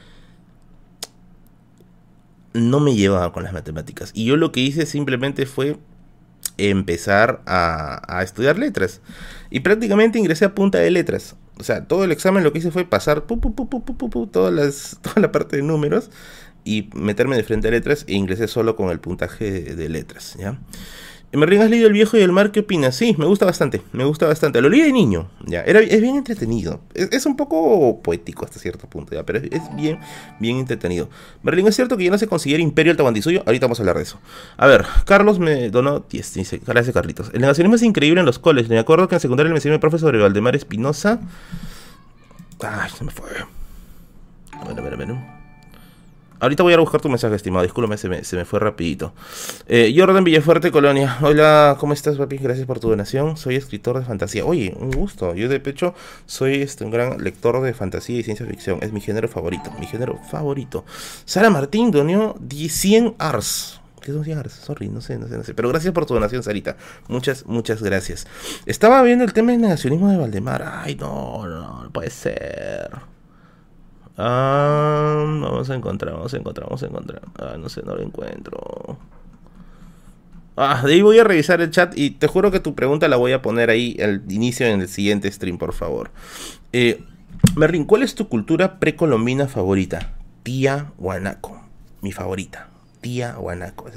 no me llevaba con las matemáticas. Y yo lo que hice simplemente fue empezar a, estudiar letras. Y prácticamente ingresé a punta de letras. O sea, todo el examen lo que hice fue pasar todas las, toda la parte de números y meterme de frente a letras e ingresé solo con el puntaje de, de letras, ¿ya? ¿Me has leído El viejo y el mar? ¿Qué opinas? Sí, me gusta bastante, me gusta bastante. Lo leí de niño, ya. Era, es bien entretenido. Es, un poco poético hasta cierto punto, ya, pero es, bien, bien entretenido. Merlin, ¿es cierto que ya no se considera imperio el suyo? Ahorita vamos a hablar de eso. A ver, Carlos me donó 10, dice, gracias Carlitos. El negacionismo es increíble en los coles. Me acuerdo que en secundaria me enseñó mi profesor sobre Valdemar Espinosa. Ay, se me fue. Bueno, bueno, bueno. Ahorita voy a buscar tu mensaje, estimado. Discúlpame, se me, fue rapidito. Eh, Jordan Villafuerte, Colonia. Hola, ¿cómo estás, papi? Gracias por tu donación. Soy escritor de fantasía. Oye, un gusto. Yo, de pecho, soy este, un gran lector de fantasía y ciencia ficción. Es mi género favorito. Mi género favorito. Sara Martín donó 100 Ars. ¿Qué son 100 Ars? Sorry, no sé, no sé, no sé. Pero gracias por tu donación, Sarita. Muchas, muchas gracias. Estaba viendo el tema del negacionismo de Valdemar. Ay, no, no, no puede ser. Ah, vamos a encontrar, vamos a encontrar, vamos a encontrar. Ah, no sé, no lo encuentro. Ah, de ahí voy a revisar el chat y te juro que tu pregunta la voy a poner ahí al inicio en el siguiente stream, por favor. Eh, Merlin, ¿cuál es tu cultura precolombina favorita? Tía Guanaco, mi favorita. Tía Guanaco.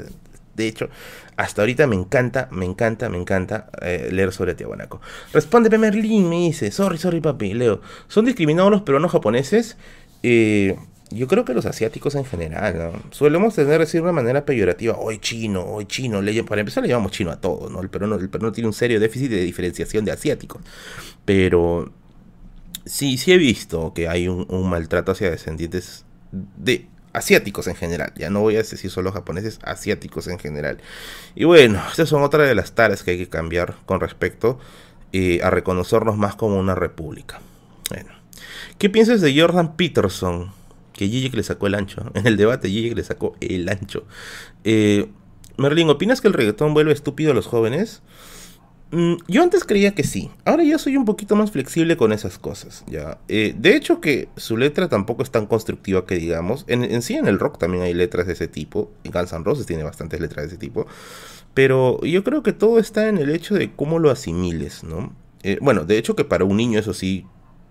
de hecho, hasta ahorita me encanta, me encanta, me encanta eh, leer sobre Tiahuanaco. Responde Merlin, me dice, sorry, sorry papi, Leo. ¿Son discriminados los peruanos japoneses? Eh, yo creo que los asiáticos en general, ¿no? Solemos tener decir de una manera peyorativa, hoy chino, hoy chino, le, para empezar le llamamos chino a todos, ¿no? El peruano, el peruano tiene un serio déficit de diferenciación de asiáticos. Pero sí, sí he visto que hay un, maltrato hacia descendientes de asiáticos en general. Ya no voy a decir solo japoneses, asiáticos en general. Y bueno, estas son otras de las tareas que hay que cambiar con respecto eh, a reconocernos más como una república. Bueno, ¿qué piensas de Jordan Peterson? que Gigi le sacó el ancho. En el debate Gigi le sacó el ancho. Eh, Merlin, ¿opinas que el reggaetón vuelve estúpido a los jóvenes? Mm, yo antes creía que sí. Ahora ya soy un poquito más flexible con esas cosas. Ya. Eh, de hecho que su letra tampoco es tan constructiva que digamos. En, sí en el rock también hay letras de ese tipo. En Guns N' Roses tiene bastantes letras de ese tipo. Pero yo creo que todo está en el hecho de cómo lo asimiles, ¿no? Eh, bueno, de hecho que para un niño eso sí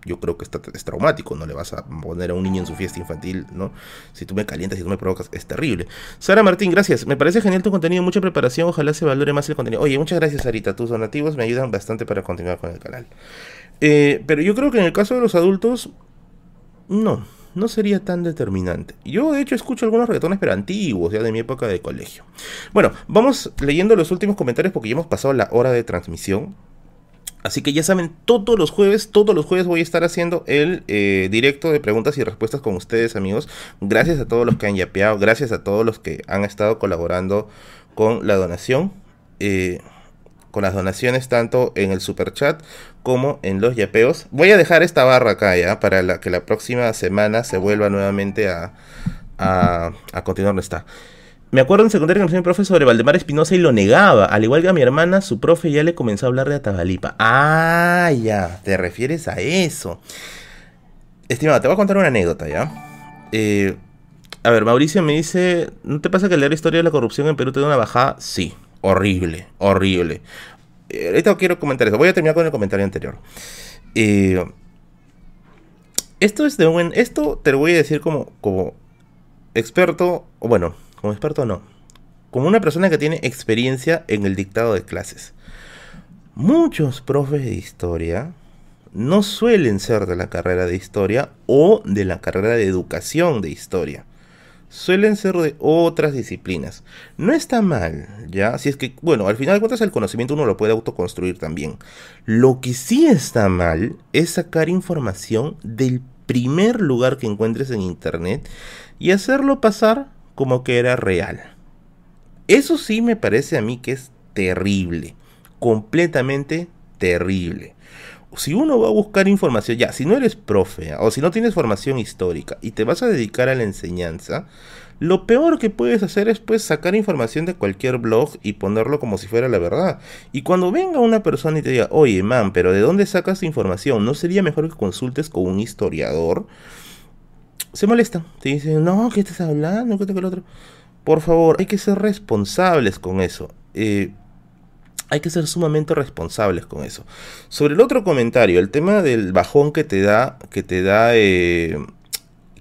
yo creo que está, es traumático, no le vas a poner a un niño en su fiesta infantil, ¿no? Si tú me calientas, si tú me provocas, es terrible. Sara Martín, gracias. Me parece genial tu contenido, mucha preparación, ojalá se valore más el contenido. Oye, muchas gracias, Sarita. Tus donativos me ayudan bastante para continuar con el canal. Eh, pero yo creo que en el caso de los adultos, no, no sería tan determinante. Yo, de hecho, escucho algunos reggaetones, pero antiguos, ya de mi época de colegio. Bueno, vamos leyendo los últimos comentarios porque ya hemos pasado la hora de transmisión. Así que ya saben, todos los jueves, todos los jueves voy a estar haciendo el eh, directo de preguntas y respuestas con ustedes, amigos. Gracias a todos los que han yapeado, gracias a todos los que han estado colaborando con la donación. Eh, con las donaciones tanto en el super chat como en los yapeos. Voy a dejar esta barra acá ya para que la próxima semana se vuelva nuevamente a, a, a continuar donde está. Me acuerdo en secundaria que me profe sobre Valdemar Espinosa y lo negaba. Al igual que a mi hermana, su profe ya le comenzó a hablar de Atabalipa. Ah, ya, te refieres a eso. Estimado, te voy a contar una anécdota, ¿ya? Eh, a ver, Mauricio me dice, ¿no te pasa que leer historia de la corrupción en Perú te da una bajada? Sí, horrible, horrible. Eh, ahorita quiero comentar eso. Voy a terminar con el comentario anterior. Eh, esto es de buen... Esto te lo voy a decir como, como experto, bueno, como experto no, como una persona que tiene experiencia en el dictado de clases. Muchos profes de historia no suelen ser de la carrera de historia o de la carrera de educación de historia. Suelen ser de otras disciplinas. No está mal, ¿ya? Si es que, bueno, al final de cuentas el conocimiento uno lo puede autoconstruir también. Lo que sí está mal es sacar información del primer lugar que encuentres en internet y hacerlo pasar como que era real. Eso sí me parece a mí que es terrible, completamente terrible. Si uno va a buscar información, ya, si no eres profe o si no tienes formación histórica y te vas a dedicar a la enseñanza, lo peor que puedes hacer es pues sacar información de cualquier blog y ponerlo como si fuera la verdad. Y cuando venga una persona y te diga, oye, man, pero ¿de dónde sacas información? ¿No sería mejor que consultes con un historiador? Se molesta, Te dicen, no, ¿qué estás hablando? ¿Qué el otro? Por favor, hay que ser responsables con eso. Eh, hay que ser sumamente responsables con eso. Sobre el otro comentario, el tema del bajón que te da, que te da, eh,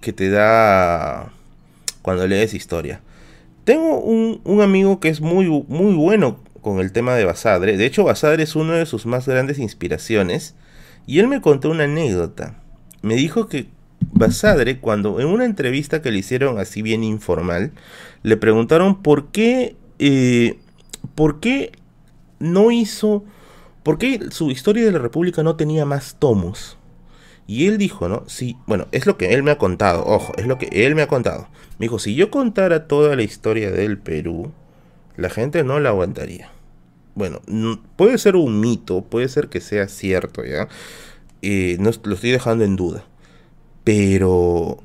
que te da cuando lees historia. Tengo un, un, amigo que es muy, muy bueno con el tema de Basadre. De hecho, Basadre es una de sus más grandes inspiraciones. Y él me contó una anécdota. Me dijo que Basadre, cuando en una entrevista que le hicieron así bien informal, le preguntaron por qué, eh, por qué no hizo, por qué su historia de la República no tenía más tomos. Y él dijo, ¿no? Sí, bueno, es lo que él me ha contado, ojo, es lo que él me ha contado. Me dijo, si yo contara toda la historia del Perú, la gente no la aguantaría. Bueno, puede ser un mito, puede ser que sea cierto, ¿ya? Eh, lo estoy dejando en duda. Pero,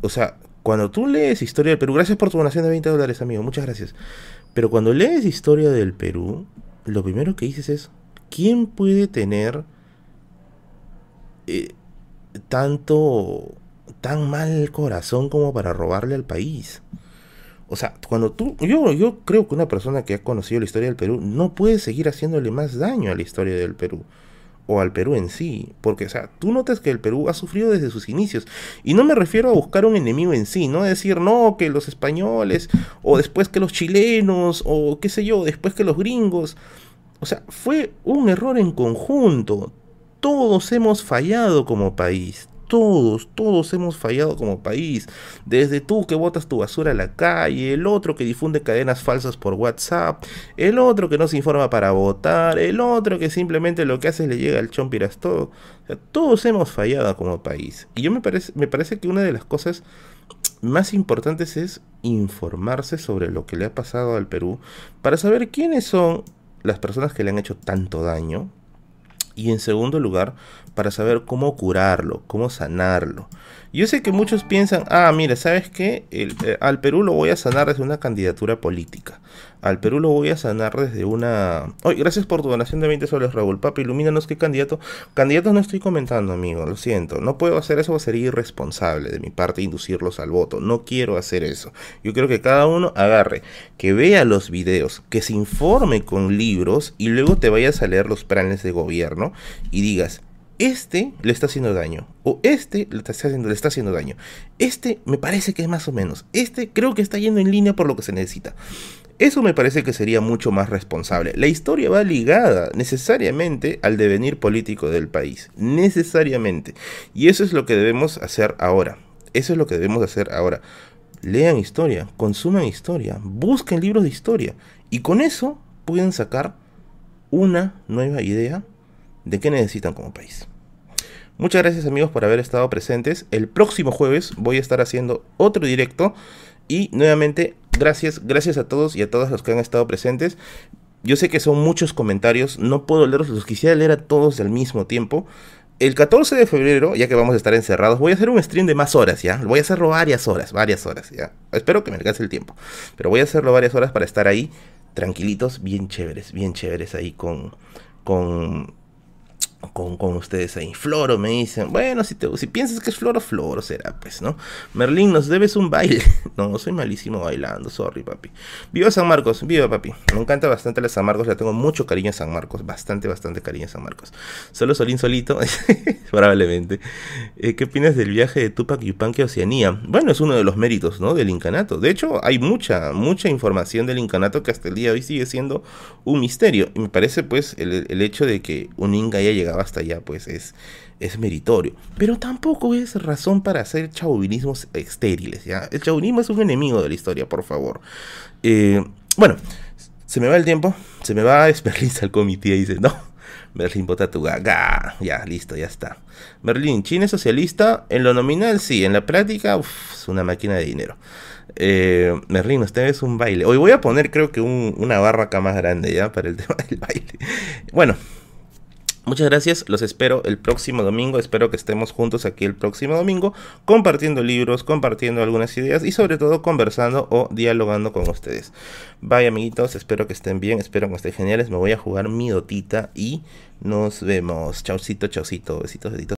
o sea, cuando tú lees Historia del Perú, gracias por tu donación de 20 dólares, amigo, muchas gracias. Pero cuando lees Historia del Perú, lo primero que dices es, ¿quién puede tener eh, tanto, tan mal corazón como para robarle al país? O sea, cuando tú, yo, yo creo que una persona que ha conocido la historia del Perú no puede seguir haciéndole más daño a la historia del Perú. O al Perú en sí, porque, o sea, tú notas que el Perú ha sufrido desde sus inicios, y no me refiero a buscar un enemigo en sí, no decir, no, que los españoles, o después que los chilenos, o qué sé yo, después que los gringos, o sea, fue un error en conjunto, todos hemos fallado como país, todos, todos hemos fallado como país. Desde tú que botas tu basura a la calle, el otro que difunde cadenas falsas por WhatsApp, el otro que no se informa para votar, el otro que simplemente lo que hace es le llega al chompiras todo. todos hemos fallado como país. Y yo me parece, me parece que una de las cosas más importantes es informarse sobre lo que le ha pasado al Perú para saber quiénes son las personas que le han hecho tanto daño, y en segundo lugar, para saber cómo curarlo, cómo sanarlo. Yo sé que muchos piensan, ah, mira, ¿sabes qué? El, eh, al Perú lo voy a sanar desde una candidatura política. Al Perú lo voy a sanar desde una... Oye, gracias por tu donación de 20 soles, Raúl. Papi, ilumínanos qué candidato. Candidatos no estoy comentando, amigo, lo siento. No puedo hacer eso, sería irresponsable de mi parte inducirlos al voto. No quiero hacer eso. Yo quiero que cada uno agarre, que vea los videos, que se informe con libros y luego te vayas a leer los planes de gobierno y digas, este le está haciendo daño, o este le está, haciendo, le está haciendo daño, este me parece que es más o menos, este creo que está yendo en línea por lo que se necesita. Eso me parece que sería mucho más responsable. La historia va ligada necesariamente al devenir político del país, necesariamente. Y eso es lo que debemos hacer ahora. Eso es lo que debemos hacer ahora. Lean historia, consuman historia, busquen libros de historia y con eso pueden sacar una nueva idea de qué necesitan como país. Muchas gracias amigos por haber estado presentes. El próximo jueves voy a estar haciendo otro directo. Y nuevamente, gracias, gracias a todos y a todas los que han estado presentes. Yo sé que son muchos comentarios, no puedo leerlos, los quisiera leer a todos al mismo tiempo. El 14 de febrero, ya que vamos a estar encerrados, voy a hacer un stream de más horas, ¿ya? Voy a hacerlo varias horas, varias horas, ¿ya? Espero que me alcance el tiempo. Pero voy a hacerlo varias horas para estar ahí, tranquilitos, bien chéveres, bien chéveres ahí con, con con, con, ustedes ahí. Floro me dicen, bueno, si, te, si piensas que es Floro, Floro será, pues, ¿no? Merlín, nos debes un baile. no, soy malísimo bailando, sorry, papi. Viva San Marcos, viva, papi. Me encanta bastante la San Marcos, le tengo mucho cariño a San Marcos, bastante, bastante cariño a San Marcos. Solo Solín solito, probablemente. Eh, ¿Qué opinas del viaje de Tupac Yupanqui a Oceanía? Bueno, es uno de los méritos, ¿no? Del incanato. De hecho, hay mucha, mucha información del incanato que hasta el día de hoy sigue siendo un misterio. Y me parece, pues, el, el hecho de que un inca haya llegado hasta allá, pues es, es meritorio. Pero tampoco es razón para hacer chauvinismos estériles, ¿ya? El chauvinismo es un enemigo de la historia, por favor. Eh, bueno, se me va el tiempo, se me va, es Berlín al comité y dice, no, Berlín vota tu gaga, ya, listo, ya está. Berlín, China es socialista, en lo nominal sí, en la práctica, es una máquina de dinero. Eh, Merlin, usted es un baile. Hoy voy a poner creo que una barra acá más grande ya para el tema del baile. Bueno, Muchas gracias, los espero el próximo domingo, espero que estemos juntos aquí el próximo domingo, compartiendo libros, compartiendo algunas ideas y sobre todo conversando o dialogando con ustedes. Bye amiguitos, espero que estén bien, espero que estén geniales, me voy a jugar mi dotita y nos vemos. Chaucito, chaucito, besitos, besitos.